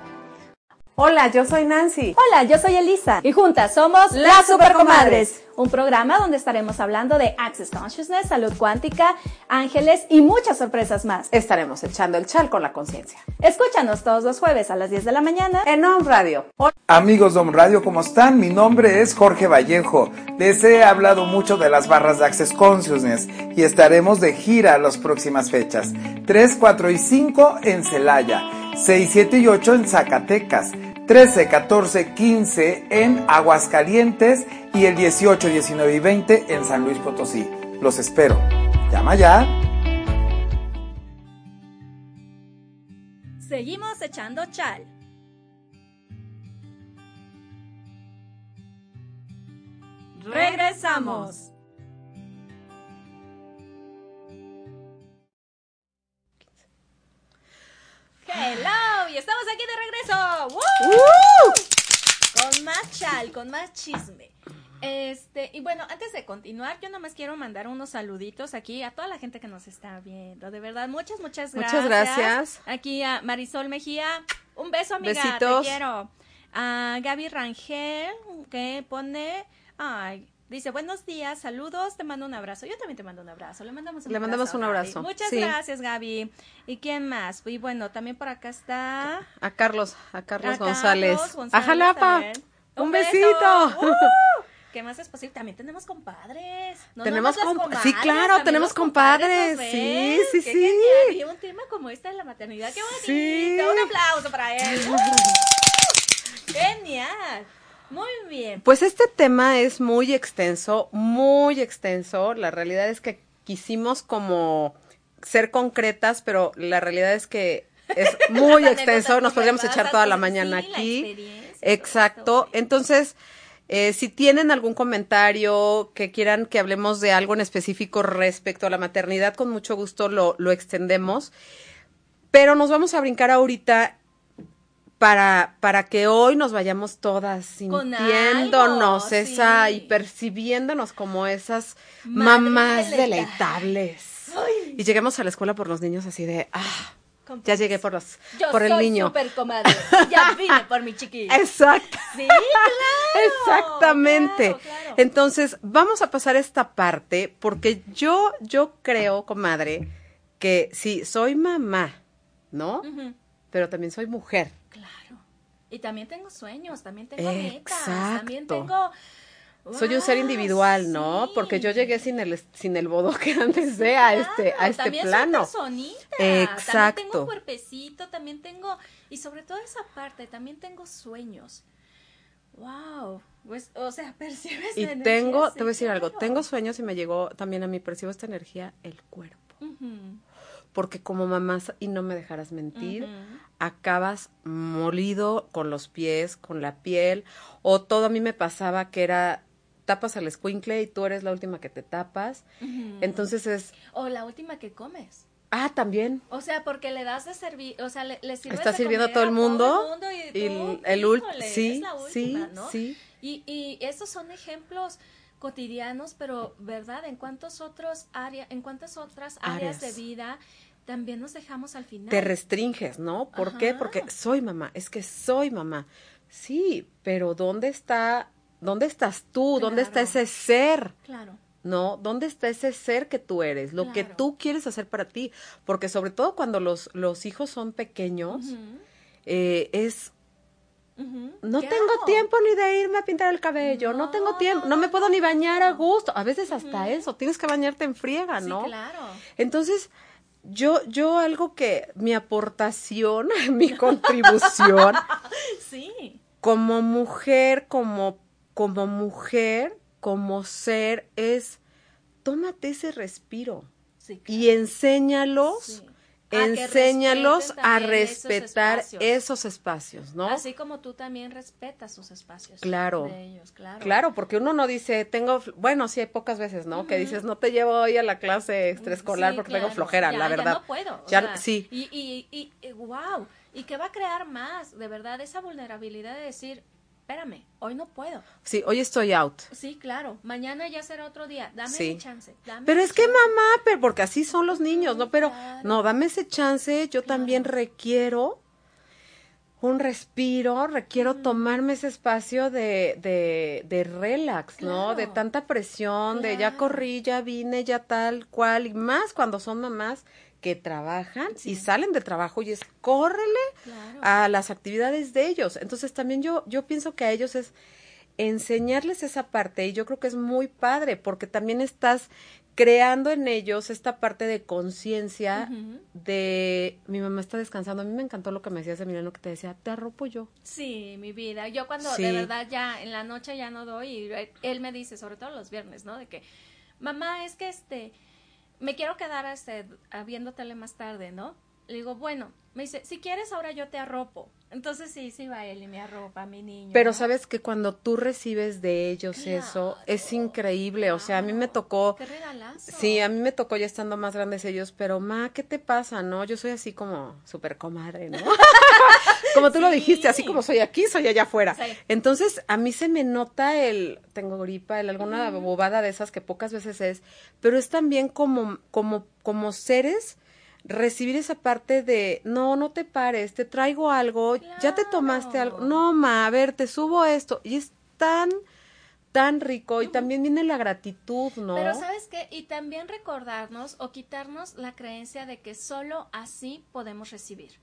Hola, yo soy Nancy.
Hola, yo soy Elisa. Y juntas somos
Las Supercomadres.
Un programa donde estaremos hablando de Access Consciousness, salud cuántica, ángeles y muchas sorpresas más.
Estaremos echando el chal con la conciencia.
Escúchanos todos los jueves a las 10 de la mañana.
En On Radio.
Amigos de Om Radio, ¿cómo están? Mi nombre es Jorge Vallejo. Les he hablado mucho de las barras de Access Consciousness y estaremos de gira las próximas fechas. 3, 4 y 5 en Celaya, 6, 7 y 8 en Zacatecas, 13, 14, 15 en Aguascalientes y el 18, 19 y 20 en San Luis Potosí. Los espero. Llama ya.
Seguimos echando chal. Regresamos. Hello, y estamos aquí de regreso. ¡Woo! Con más chal, con más chisme. Este, y bueno, antes de continuar, yo nomás quiero mandar unos saluditos aquí a toda la gente que nos está viendo. De verdad, muchas, muchas gracias.
Muchas gracias.
Aquí a Marisol Mejía. Un beso, amiga.
Besitos.
Te quiero. A Gaby Rangel, que pone. Ay, dice buenos días, saludos, te mando un abrazo. Yo también te mando un abrazo. Le mandamos un
Le
abrazo.
mandamos un
Gaby.
abrazo.
Muchas
Sí.
gracias, Gaby. ¿Y quién más? Y bueno, también por acá está.
A Carlos, a Carlos
a
González.
Carlos González
a Jalapa. Un, besito.
¡Uh! ¿Qué más es posible? También tenemos compadres. No
Tenemos
comadres,
sí, claro, tenemos
compadres,
compadres.
¿nos
Sí, sí,
Qué
sí.
genial. Y un tema como este de la maternidad. ¡Qué bonito!
Sí.
Un aplauso para él. ¡Uh! ¡Genial! Muy bien.
Pues este tema es muy extenso, muy extenso. La realidad es que quisimos como ser concretas, pero la realidad es que es muy extenso. Nos podríamos echar toda la mañana
sí,
aquí. Exacto. Entonces, eh, si tienen algún comentario que quieran que hablemos de algo en específico respecto a la maternidad, con mucho gusto lo, lo extendemos. Pero nos vamos a brincar ahorita para, para que hoy nos vayamos todas sintiéndonos
algo,
esa
sí.
y percibiéndonos como esas mamás
deleitables.
Y lleguemos a la escuela por los niños así de, ah, ya llegué por los,
Yo
por el
soy
niño.
super comadre. Ya vine por mi chiquillo.
Exacto.
Sí, claro.
Exactamente.
claro, claro.
Entonces, vamos a pasar esta parte porque yo, yo creo, comadre, que sí, soy mamá, ¿no? Pero también soy mujer.
Claro. Y también tengo sueños, también tengo metas,
Exacto.
también tengo...
Soy un ser
¡Wow!
individual, ¿no?
Sí.
Porque yo llegué sin el sin el bodo que antes de a este a
Claro,
este
también
plano.
Soy personita. También tengo
Exacto.
un cuerpecito, también tengo y sobre todo esa parte, también tengo sueños. Wow, pues, o sea, percibes
Y
energía,
tengo, te voy a decir algo,
claro.
tengo sueños y me llegó también a mí, percibo esta energía, el cuerpo.
Ujú,
Porque como mamá, y no me dejarás mentir,
ujú.
Acabas molido con los pies, con la piel, o todo a mí me pasaba que era tapas al escuincle y tú eres la última que te tapas. Entonces es,
O la última que comes.
ah, también.
O sea, porque le das de servir, o sea, le, le sirves
Está
de
sirviendo a todo el mundo.
mundo y,
Y
tú,
el, el
híjole,
sí,
es la
sí,
última, ¿no?
sí.
Y, y esos son ejemplos cotidianos, pero ¿verdad? En cuántos otros áreas, en cuántas otras áreas,
Áreas.
de vida también nos dejamos al final.
Te restringes, ¿no? ¿Por qué? Porque soy mamá, es que soy mamá. Sí, pero ¿dónde está, dónde estás tú? ¿Dónde está ese ser?
Claro.
¿no? ¿Dónde está ese ser que tú eres? Lo que tú quieres hacer para ti. Porque sobre todo cuando los, los hijos son pequeños, eh, es, no
¿Qué
tengo
hago?
tiempo ni de irme a pintar el cabello, no, tengo tiempo, no me puedo ni bañar a gusto. A veces hasta eso, tienes que bañarte en friega,
Sí,
¿no?
claro.
Entonces, yo, yo algo que, mi aportación, mi contribución,
Sí.
como mujer, como, como mujer, como ser, es tómate ese respiro
Sí,
y enséñalos,
Sí. A
enséñalos a
esos
respetar
espacios.
esos espacios, ¿no?
Así como tú también respetas sus espacios.
Claro.
De ellos, claro.
Claro, porque uno no dice, tengo, bueno, sí hay pocas veces, ¿no? Que dices, no te llevo hoy a la clase extraescolar
Sí,
porque
claro.
tengo flojera,
Ya-
la
ya
verdad.
no puedo. o
Ya-
sea,
sí.
Y, y, y, y, wow. Y que va a crear más, de verdad, esa vulnerabilidad de decir, espérame, hoy no puedo.
Sí, hoy estoy out.
Sí, claro, mañana ya será otro día. Dame
Sí.
mi chance. dame
Pero es que mamá, pero porque así son los niños, ¿no? Pero
Claro.
no, dame ese chance, yo también requiero un respiro, requiero tomarme ese espacio de, de, de relax, ¿no? De tanta presión, de ya corrí, ya vine, ya tal cual, y más cuando son mamás que trabajan y salen del trabajo y es córrele
Claro.
a las actividades de ellos. Entonces también yo, yo pienso que a ellos es enseñarles esa parte y yo creo que es muy padre porque también estás creando en ellos esta parte de conciencia de mi mamá está descansando. A mí me encantó lo que me decías, Emiliano, que te decía, te arropo yo.
Sí, mi vida. Yo cuando
Sí.
de verdad ya en la noche ya no doy y él me dice, sobre todo los viernes, ¿no? De que, mamá, es que este, me quiero quedar este, viendo tele más tarde, ¿no? Le digo, bueno, me dice, si quieres ahora yo te arropo. Entonces sí, sí va él y me arropa, mi niño.
Pero
¿no?
sabes que cuando tú recibes de ellos eso, es increíble. O sea, a mí me tocó...
Qué regalazo.
Sí, a mí me tocó ya estando más grandes ellos, pero ma, ¿qué te pasa, no? Yo soy así como súper comadre, ¿no? como tú lo dijiste, así como soy aquí, soy allá afuera.
Sí.
Entonces, a mí se me nota el, tengo gripa, el alguna bobada de esas que pocas veces es, pero es también como, como, como seres recibir esa parte de, no, no te pares, te traigo algo, ya te tomaste algo, no, ma, a ver, te subo esto, y es tan, tan rico, y también viene la gratitud, ¿no?
Pero sabes qué, y también recordarnos o quitarnos la creencia de que solo así podemos recibir.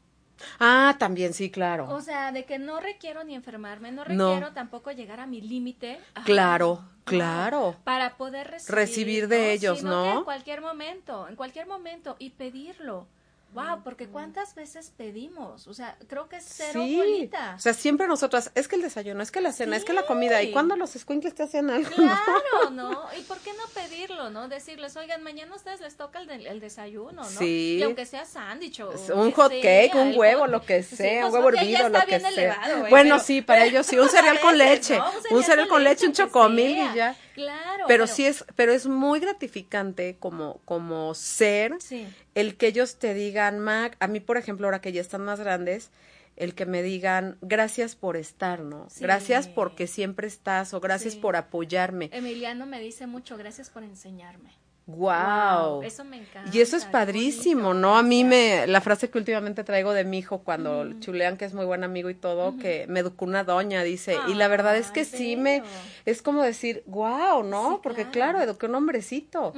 Ah, también, sí, claro.
O sea, de que no requiero ni enfermarme, no
No.
requiero tampoco llegar a mi límite.
Claro, claro.
Para poder recibir,
Recibir de ellos,
Sino que
¿no?
en cualquier momento, en cualquier momento, y pedirlo. Wow, porque cuántas veces pedimos, o sea, creo que es cero
Sí,
bolita.
o sea, siempre nosotras, es que el desayuno, es que la cena, es que la comida, ¿y
Sí.
cuándo los escuincles te hacen algo?
Claro, ¿no? ¿Y por qué no pedirlo, no? Decirles, oigan, mañana a ustedes les toca el, de- el desayuno, ¿no?
Sí.
Y aunque sea sándwich o...
Un hot
sea,
cake, un huevo, lo que
Sí,
sea, un
pues,
huevo hervido, lo que sea.
elevado, güey,
bueno,
pero-
sí, para ellos sí, un cereal con leche,
¿no?
un cereal con leche, un chocomil y ya.
Claro.
Pero sí es, pero es muy gratificante como, como ser
Sí.
El que ellos te digan, Mac, a mí por ejemplo, ahora que ya están más grandes, el que me digan, gracias por estar, ¿no?
Sí.
Gracias porque siempre estás o gracias
Sí.
por apoyarme.
Emiliano me dice mucho, gracias por enseñarme.
Wow.
Wow, eso me encanta,
Y eso es padrísimo, ¿no? A mí me, la frase que últimamente traigo de mi hijo cuando chulean que es muy buen amigo y todo, que me educó una doña, dice, y la verdad es que sí me, es como decir, wow, ¿no?
Sí,
Porque
claro.
claro, eduqué un hombrecito.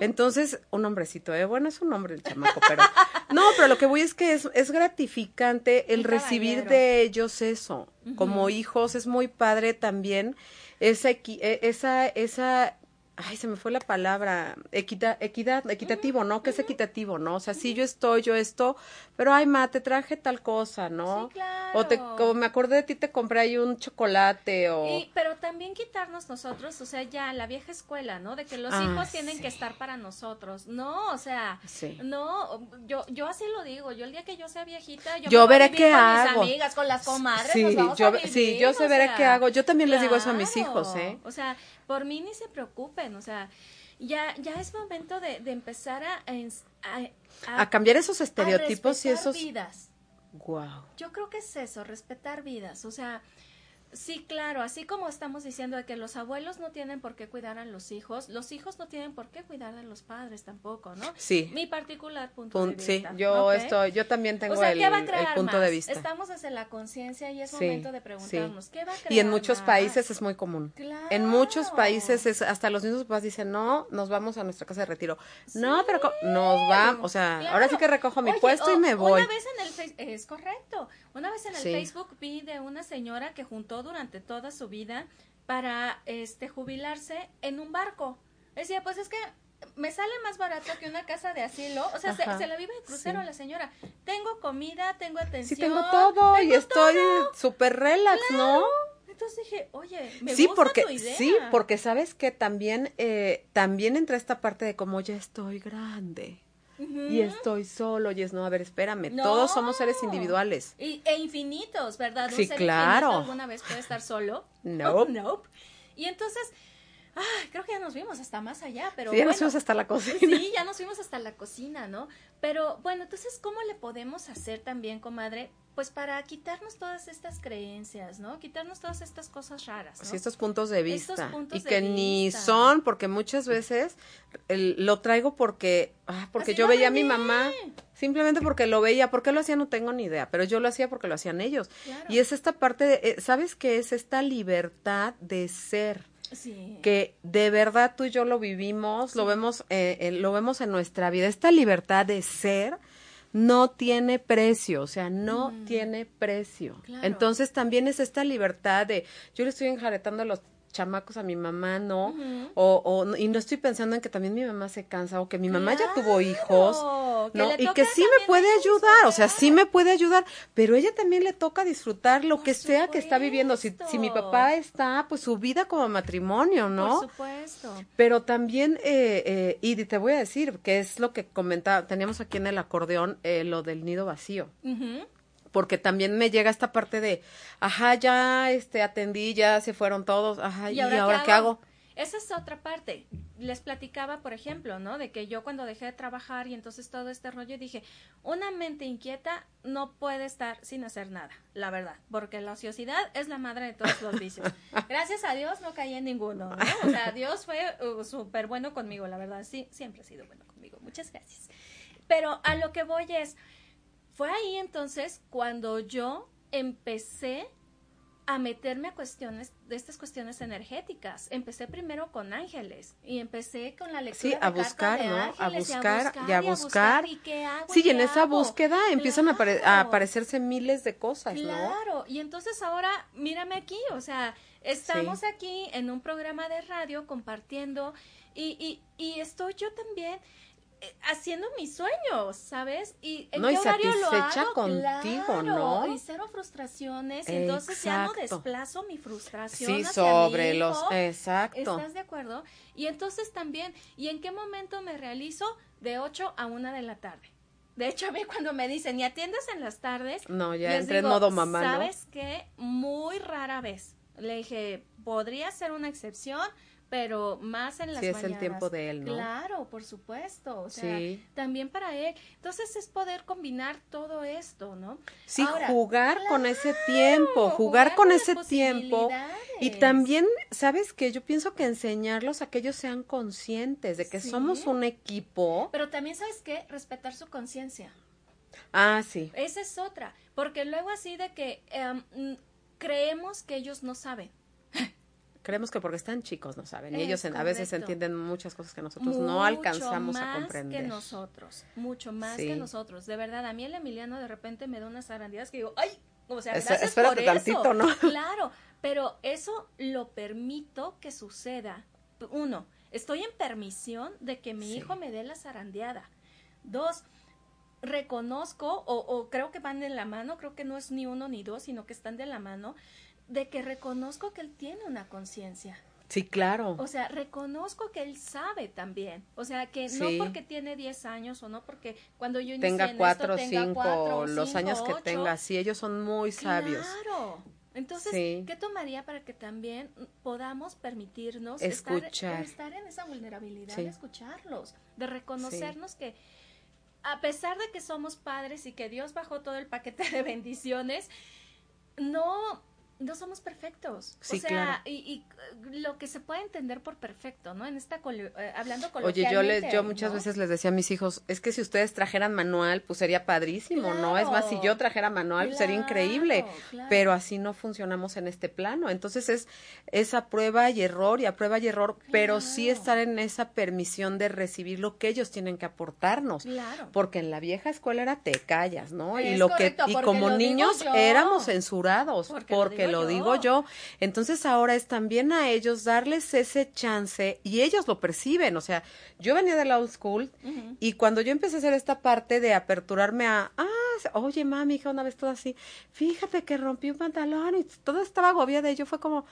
Entonces, un hombrecito, ¿eh? Bueno, es un hombre el chamaco, pero, no, pero lo que voy es que es, es gratificante el recibir de ellos eso. Como hijos, es muy padre también esa, eh, esa, esa ay, se me fue la palabra, equita, equidad, equitativo, ¿no? Que es equitativo, ¿no? O sea, sí, yo estoy, yo esto, pero ay, ma, te traje tal cosa, ¿no?
Sí, claro.
O te, o me acordé de ti, te compré ahí un chocolate o...
Y, pero también quitarnos nosotros, o sea, ya la vieja escuela, ¿no? De que los
Ah,
hijos tienen
sí.
que estar para nosotros. No, o sea,
Sí.
no, yo, yo así lo digo. Yo el día que yo sea viejita, yo,
Yo
me voy a
veré qué
con
hago.
mis amigas, con las comadres,
Sí,
nos vamos
yo
a
ve-
vivir,
sí, yo sé veré
sea,
qué hago. Yo también les digo eso a mis hijos. ¿eh?
O sea, por mí ni se preocupen, o sea, ya, ya es momento de, de empezar a, a,
A cambiar esos estereotipos y esos...
vidas.
Wow.
Yo creo que es eso, respetar vidas. O sea, sí, claro, así como estamos diciendo de que los abuelos no tienen por qué cuidar a los hijos, los hijos no tienen por qué cuidar a los padres tampoco, ¿no?
Sí.
Mi particular punto
Pun-
de
sí,
vista.
yo
¿ok?
estoy, yo también tengo
o sea,
el,
¿qué va a
el punto
más?
de vista.
Estamos desde la conciencia y es
Sí,
momento de
sí.
preguntarnos, ¿qué va a crear
Y en muchos
más?
países es muy común. En muchos
Claro.
países es hasta los mismos papás dicen, "No, nos vamos a nuestra casa de retiro." No, pero nos vamos, o sea,
Claro.
ahora sí que recojo mi
Oye,
puesto y me voy.
Una vez es correcto. Una vez en el
Sí.
Facebook vi de una señora que juntó durante toda su vida para este jubilarse en un barco. Decía, pues es que me sale más barato que una casa de asilo. O sea, se, la vive de crucero
Sí.
la señora. Tengo comida, tengo atención.
Sí tengo todo y estoy súper relax, ¿no?
Entonces dije, oye, me
sí,
gusta
porque
tu idea.
sí, porque sabes que también eh, también entra esta parte de como ya estoy grande Y estoy solo y es no, a ver, espérame,
No.
todos somos seres individuales.
Y, e infinitos, ¿verdad? Un
Sí,
ser
claro.
alguna vez puede estar solo.
Nope.
nope. Y entonces, ay, creo que ya nos vimos hasta más allá, pero
Sí, ya nos fuimos hasta la cocina.
Sí, ya nos fuimos hasta la cocina, ¿no? Pero bueno, entonces, ¿cómo le podemos hacer también, comadre? Pues para quitarnos todas estas creencias, ¿no? Quitarnos todas estas cosas raras, ¿no?
Sí, estos puntos de
Estos
vista.
puntos
y
de
que ni son, porque muchas veces el- lo traigo porque, ah, porque
Así
yo veía a mi mamá, simplemente porque lo veía. ¿Por qué lo hacía? No tengo ni idea, pero yo lo hacía porque lo hacían ellos.
Claro.
Y es esta parte, de, eh, ¿sabes qué es? Esta libertad de ser.
Sí.
que de verdad tú y yo lo vivimos, lo vemos, eh, eh, lo vemos en nuestra vida. Esta libertad de ser no tiene precio, o sea, no tiene precio.
Claro.
Entonces también es esta libertad de, yo le estoy enjaretando los chamacos a mi mamá, ¿no? O, o, y no estoy pensando en que también mi mamá se cansa o que mi mamá ya tuvo hijos, ¿no? Y que sí me puede ayudar, o sea, sí me puede ayudar, pero ella también le toca disfrutar lo
Por
que sea que está viviendo. Si, si mi papá está, pues su vida como matrimonio, ¿no?
Por supuesto.
Pero también, eh, eh, y te voy a decir, que es lo que comentaba, teníamos aquí en el acordeón, eh, lo del nido vacío.
Ujú.
Porque también me llega esta parte de, ajá, ya este, atendí, ya se fueron todos, ajá, ¿y ahora, qué hago?
Esa es otra parte. Les platicaba, por ejemplo, ¿no? De que yo cuando dejé de trabajar y entonces todo este rollo dije, una mente inquieta no puede estar sin hacer nada, la verdad, porque la ociosidad es la madre de todos los vicios. Gracias a Dios no caí en ninguno, ¿no? O sea, Dios fue uh, súper bueno conmigo, la verdad, sí, siempre ha sido bueno conmigo. Muchas gracias. Pero a lo que voy es, fue ahí entonces cuando yo empecé a meterme a cuestiones de estas cuestiones energéticas. Empecé primero con ángeles y empecé con la lectura
Sí,
de
a
carta
buscar,
de
¿no? A
ángeles,
buscar y a buscar.
¿y qué hago?
Sí, y en esa búsqueda empiezan a, apare- a aparecerse miles de cosas, ¿no?
Claro, y entonces ahora mírame aquí, o sea, estamos aquí en un programa de radio compartiendo y, y, y estoy yo también haciendo mis sueños, ¿sabes? Y en
No,
qué
y
horario lo hago,
contigo,
claro,
¿no?
Y cero frustraciones, y entonces ya no
Exacto.
desplazo mi frustración
Sí,
hacia
sobre
mi
los...
hijo.
Exacto.
¿Estás de acuerdo? Y entonces también, ¿y en qué momento me realizo? De 8 a 1 de la tarde. De hecho, a mí cuando me dicen, ¿y atiendes en las tardes?
No, ya
les
entré en modo mamá, ¿no?
¿Sabes qué? Muy rara vez. Le dije, podría ser una excepción, pero más en las
Sí, es el
mañanas.
tiempo de él, ¿no?
Claro, por supuesto. O sea,
Sí.
también para él. Entonces es poder combinar todo esto, ¿no?
Sí,
Ahora,
jugar con ese tiempo, jugar,
jugar
con ese tiempo. Y también, ¿sabes qué? Yo pienso que enseñarlos a que ellos sean conscientes de que
Sí.
somos un equipo.
Pero también, ¿sabes qué? Respetar su conciencia.
Ah, sí.
Esa es otra, porque luego así de que em, creemos que ellos no saben.
Creemos que porque están chicos no saben. Y ellos a veces entienden muchas cosas que nosotros no alcanzamos a
más
comprender.
que nosotros, mucho más
Sí.
que nosotros. De verdad, a mí el Emiliano de repente me da unas zarandeadas que digo, ¡ay! O sea,
Es-
gracias
espérate
por eso.
tantito, ¿no?
Claro, pero eso lo permito que suceda. Uno, Estoy en permisión de que mi
Sí.
hijo me dé la zarandeada. Dos, reconozco, o, o creo que van de la mano, creo que no es ni uno ni dos, sino que están de la mano, de que reconozco que él tiene una conciencia.
Sí, claro.
O sea, reconozco que él sabe también. O sea, que
Sí.
no porque tiene 10 años o no porque cuando yo inicié
tenga
en
cuatro,
esto, tenga
cinco,
cuatro,
los
cinco,
años que
ocho.
tenga, sí, ellos son muy sabios.
Claro. Entonces,
Sí.
¿qué tomaría para que también podamos permitirnos
Escuchar.
Estar, estar en esa vulnerabilidad
Sí.
de escucharlos, de reconocernos que a pesar de que somos padres y que Dios bajó todo el paquete de bendiciones, no no somos perfectos.
Sí,
o sea,
claro.
y, y, eh, lo que se puede entender por perfecto, ¿no? En esta colo- eh, hablando
Oye, yo les,
coloquialmente,
yo muchas
¿no?
veces les decía a mis hijos, es que si ustedes trajeran manual, pues sería padrísimo, ¿no? Es más, si yo trajera manual, pues sería increíble. Pero así no funcionamos en este plano. Entonces es esa prueba y error y a prueba y error, pero sí estar en esa permisión de recibir lo que ellos tienen que aportarnos.
Claro.
Porque en la vieja escuela era te callas, ¿no? y lo
correcto,
que y como niños
yo.
éramos censurados
Porque
porque,
lo
lo,
digo
digo,
yo.
Entonces ahora es también a ellos darles ese chance y ellos lo perciben, o sea, yo venía de la old school y cuando yo empecé a hacer esta parte de aperturarme a, ah, oye, mami, hija, una vez todo así, fíjate que rompí un pantalón y todo estaba agobiada y yo fue como,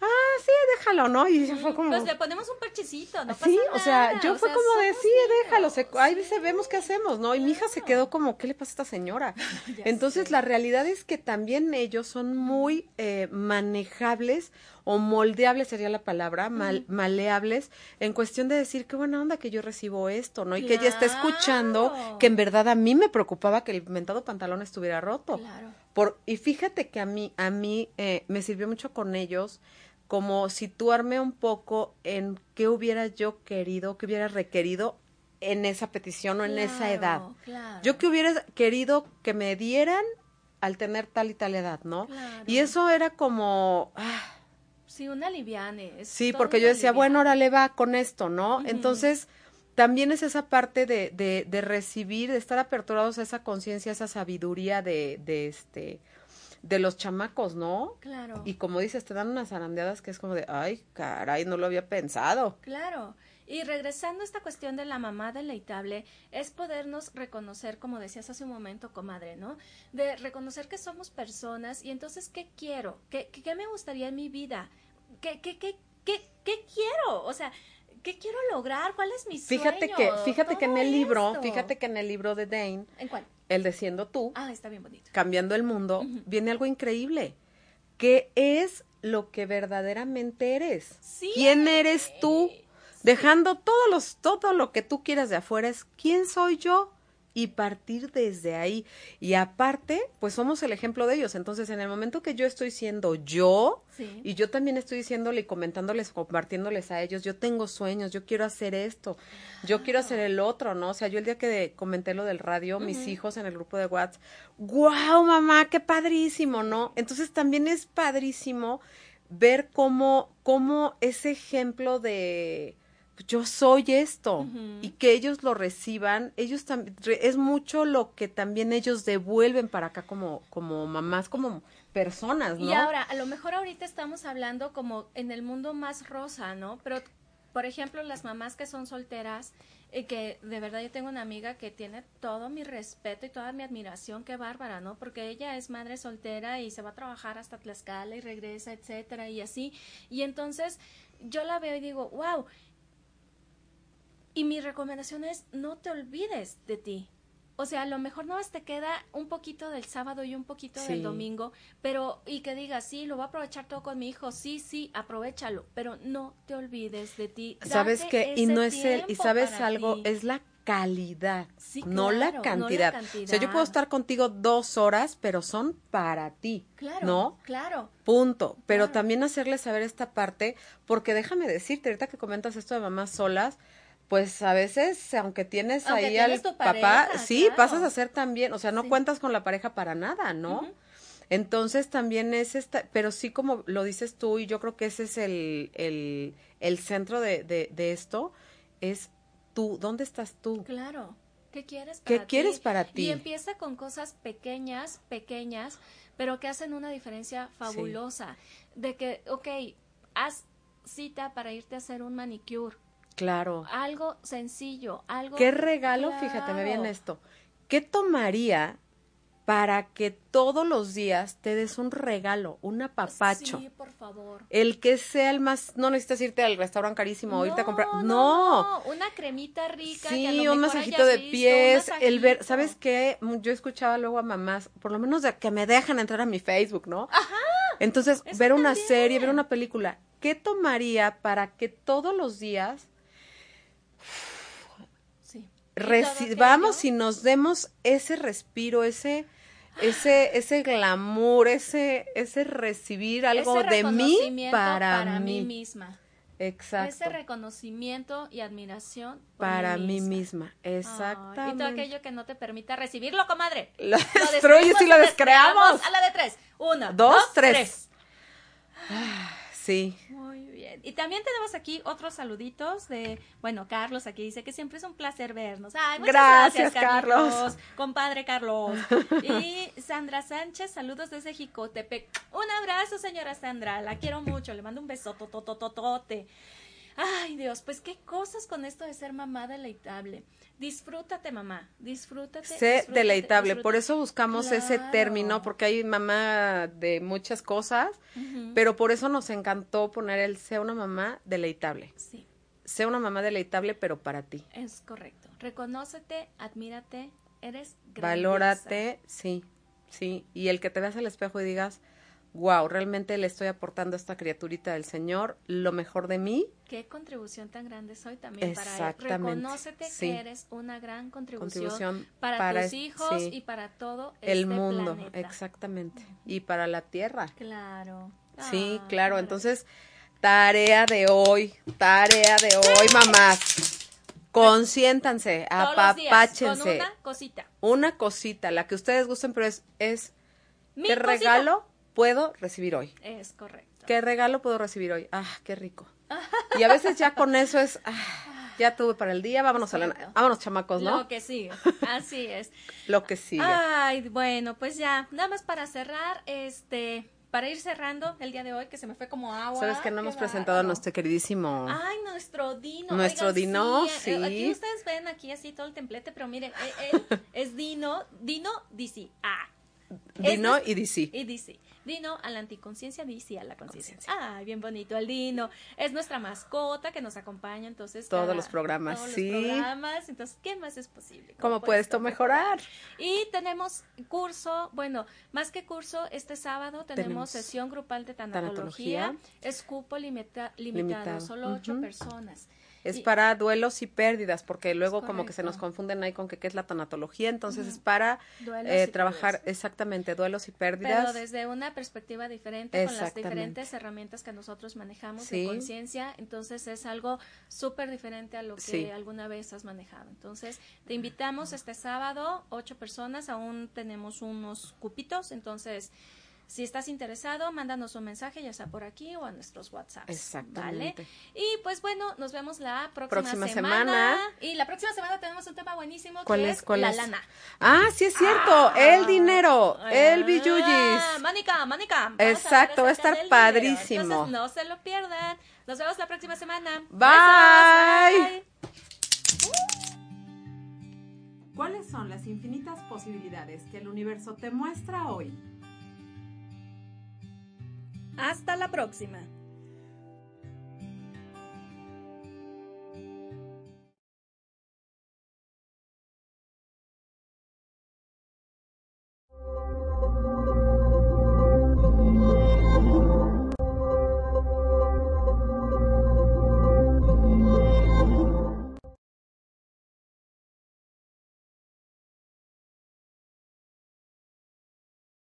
ah, sí, déjalo, ¿no? Y fue como...
Pues le ponemos un parchecito, no
Sí, o sea, yo
o
fue
sea,
como de sí, déjalo, se, ahí
sí.
se vemos qué hacemos, ¿no? Y mi hija se quedó como, ¿qué le pasa a esta señora? Entonces
sé.
la realidad es que también ellos son muy eh, manejables o moldeables sería la palabra, mal- maleables en cuestión de decir qué buena onda que yo recibo esto, ¿no? Y que ella está escuchando que en verdad a mí me preocupaba que el mentado pantalón estuviera roto.
Claro.
Por, y fíjate que a mí, a mí eh, me sirvió mucho con ellos como situarme un poco en qué hubiera yo querido, qué hubiera requerido en esa petición o en esa edad.
claro.
Yo que hubiera querido que me dieran al tener tal y tal edad, ¿no?
Claro.
Y eso era como, ah,
Sí, una liviane.
sí, porque yo decía,
liviane.
bueno, ahora le va con esto, ¿no? Entonces, también es esa parte de, de, de recibir, de estar aperturados a esa conciencia, a esa sabiduría de, de este, de los chamacos, ¿no?
Claro.
Y como dices, te dan unas zarandeadas que es como de, ay, caray, no lo había pensado.
Claro. Y regresando a esta cuestión de la mamá deleitable, es podernos reconocer, como decías hace un momento, comadre, ¿no? De reconocer que somos personas y entonces, ¿qué quiero? ¿Qué, qué, qué me gustaría en mi vida? ¿Qué, qué, qué, qué, qué quiero? O sea, ¿qué quiero lograr? ¿Cuál es mi sueño?
Fíjate que, fíjate que en el libro, fíjate que en el libro de Dane,
¿En cuál?
el de Siendo tú,
Ah, está bien bonito.
cambiando el mundo, viene algo increíble, que es lo que verdaderamente eres.
Sí.
¿Quién eres tú? Dejando todos los, todo lo que tú quieras de afuera es quién soy yo y partir desde ahí. Y aparte, pues somos el ejemplo de ellos. Entonces, en el momento que yo estoy siendo yo,
Sí.
y yo también estoy diciéndole y comentándoles, compartiéndoles a ellos, yo tengo sueños, yo quiero hacer esto, yo quiero hacer el otro, ¿no? O sea, yo el día que de- comenté lo del radio, mis hijos en el grupo de WhatsApp, wow, mamá, qué padrísimo, ¿no? Entonces también es padrísimo ver cómo, cómo ese ejemplo de yo soy esto y que ellos lo reciban, ellos también, es mucho lo que también ellos devuelven para acá como, como mamás, como personas, ¿no?
Y ahora, a lo mejor ahorita estamos hablando como en el mundo más rosa, ¿no? Pero, por ejemplo, las mamás que son solteras, y que de verdad yo tengo una amiga que tiene todo mi respeto y toda mi admiración, qué bárbara, ¿no? Porque ella es madre soltera y se va a trabajar hasta Tlaxcala y regresa, etcétera, y así. Y entonces yo la veo y digo, wow. Y mi recomendación es, no te olvides de ti. O sea, a lo mejor no te queda un poquito del sábado y un poquito del domingo, pero y que digas, sí, lo voy a aprovechar todo con mi hijo, sí, sí, aprovechalo, pero no te olvides de ti.
¿Sabes qué? Y no es el, y sabes algo,
ti.
es la calidad,
Sí,
no,
claro,
la
no la
cantidad. O sea, yo puedo estar contigo dos horas, pero son para ti,
Claro,
¿no?
claro.
Punto. Pero
Claro.
también hacerles saber esta parte, porque déjame decirte, ahorita que comentas esto de mamás solas, pues a veces, aunque tienes
Aunque
ahí
tienes
al papá, sí,
claro.
pasas a ser también, o sea, no
Sí.
cuentas con la pareja para nada, ¿no? Entonces también es esta, pero sí como lo dices tú, y yo creo que ese es el, el, el centro de, de, de esto, es tú, ¿dónde estás tú?
Claro. ¿Qué quieres para
¿Qué
ti?
quieres para ti?
Y empieza con cosas pequeñas, pequeñas, pero que hacen una diferencia fabulosa. De que, ok, haz cita para irte a hacer un manicure.
Claro.
Algo sencillo, algo...
¿Qué regalo? Fíjate, me viene esto. ¿Qué tomaría para que todos los días te des un regalo, un apapacho?
Sí, por favor.
El que sea el más, no necesitas irte al restaurante carísimo o irte a comprar.
No,
No.
una cremita rica. que a
Sí,
lo
un
mejor
masajito de
visto,
pies, el ver. ¿sabes qué? Yo escuchaba luego a mamás, por lo menos de que me dejan entrar a mi Facebook, ¿no? Ajá. Entonces, ver una
también.
serie, ver una película, ¿qué tomaría para que todos los días
Sí.
Recibamos y nos demos ese respiro, ese ese ese glamour, ese ese recibir algo
Ese
de mí para,
mí
mí.
misma.
Exacto.
Ese reconocimiento y admiración
para
mí misma.
misma. Exactamente.
y todo aquello que no te permita recibirlo, comadre.
Lo
Lo
destruyes y lo descreamos.
A la de tres. Uno,
Dos,
dos,
tres.
tres.
Sí.
Muy bien. Y también tenemos aquí otros saluditos de, bueno, Carlos aquí dice que siempre es un placer vernos. Ay, muchas
Gracias,
gracias,
Carlos.
Carlos. Compadre Carlos. Y Sandra Sánchez, saludos desde Jicotepec. Un abrazo, señora Sandra. La quiero mucho. Le mando un beso totototote. Ay, Dios, pues qué cosas con esto de ser mamá deleitable. Disfrútate, mamá. Disfrútate.
Sé
disfrútate,
deleitable, por eso buscamos ese término, porque hay mamá de muchas cosas, pero por eso nos encantó poner el sea una mamá deleitable.
Sí.
Sea una mamá deleitable, pero para ti.
Es correcto. Reconócete, admírate, eres grandiosa.
Valórate, sí, sí. Y el que te veas al espejo y digas, wow, realmente le estoy aportando a esta criaturita del Señor lo mejor de mí,
Qué contribución tan grande soy también para él. Reconócete
sí.
que eres una gran contribución,
contribución
para,
para
tus hijos
sí.
y para todo
el
este
mundo,
planeta.
exactamente. Y para la tierra.
Claro.
Sí,
Ay,
claro. Entonces, tarea de hoy, tarea de hoy, mamás. Consiéntanse.
Todos días,
apapáchense.
Con una cosita.
Una cosita, la que ustedes gusten, pero es, es
Mi
¿qué
cosita.
regalo puedo recibir hoy?
Es correcto.
¿Qué regalo puedo recibir hoy? Ah, qué rico. Y a veces ya con eso es, ah, ya tuve para el día, vámonos a la, vámonos chamacos, ¿no?
Lo que sigue. Así es.
Lo que sigue.
Ay, bueno, pues ya, nada más para cerrar, este, para ir cerrando el día de hoy, que se me fue como agua.
Sabes que no hemos presentado a nuestro queridísimo.
Ay, nuestro Dino.
Nuestro
Oigan,
Dino,
eh,
sí.
Aquí ustedes ven aquí así todo el templete, pero miren, eh, él es Dino, Dino DC. Ah.
Dino
es-
y DC.
Y DC. Dino a la anticonciencia, DC a la conciencia. Ay, bien bonito el Dino. Es nuestra mascota que nos acompaña, entonces.
Todos
cada-
los programas,
todos los
sí.
programas. Entonces, ¿qué más es posible?
¿Cómo puedes esto mejorar?
Y tenemos curso, bueno, más que curso, este sábado tenemos,
Tenemos
sesión grupal de tanatología.
tanatología.
Es cupo limita- limitado,
Limitado.
solo ocho personas.
Es
Y-
para duelos y pérdidas, porque luego como que se nos confunden ahí con que qué es la tanatología, entonces es para eh, trabajar exactamente duelos y
Pero
pérdidas.
desde una perspectiva diferente, con las diferentes herramientas que nosotros manejamos
Sí.
de conciencia, entonces es algo súper diferente a lo que
Sí.
alguna vez has manejado. Entonces, te invitamos este sábado, ocho personas, aún tenemos unos cupitos, entonces, si estás interesado, mándanos un mensaje, ya sea por aquí o a nuestros WhatsApps.
Exactamente.
¿vale? Y pues bueno, nos vemos la próxima,
Próxima
semana.
semana.
Y la próxima semana tenemos un tema buenísimo
¿Cuál
que
es?
es,
¿Cuál
la
es?
lana.
Ah, sí es cierto, el dinero, el
Ah,
billuyis.
Mónica, Mónica. vamos
Exacto, va a estar
dinero.
padrísimo.
Entonces, no se lo pierdan. Nos vemos la próxima semana.
Bye.
Besos,
¿Cuáles son las infinitas posibilidades que el universo te muestra hoy?
Hasta la próxima.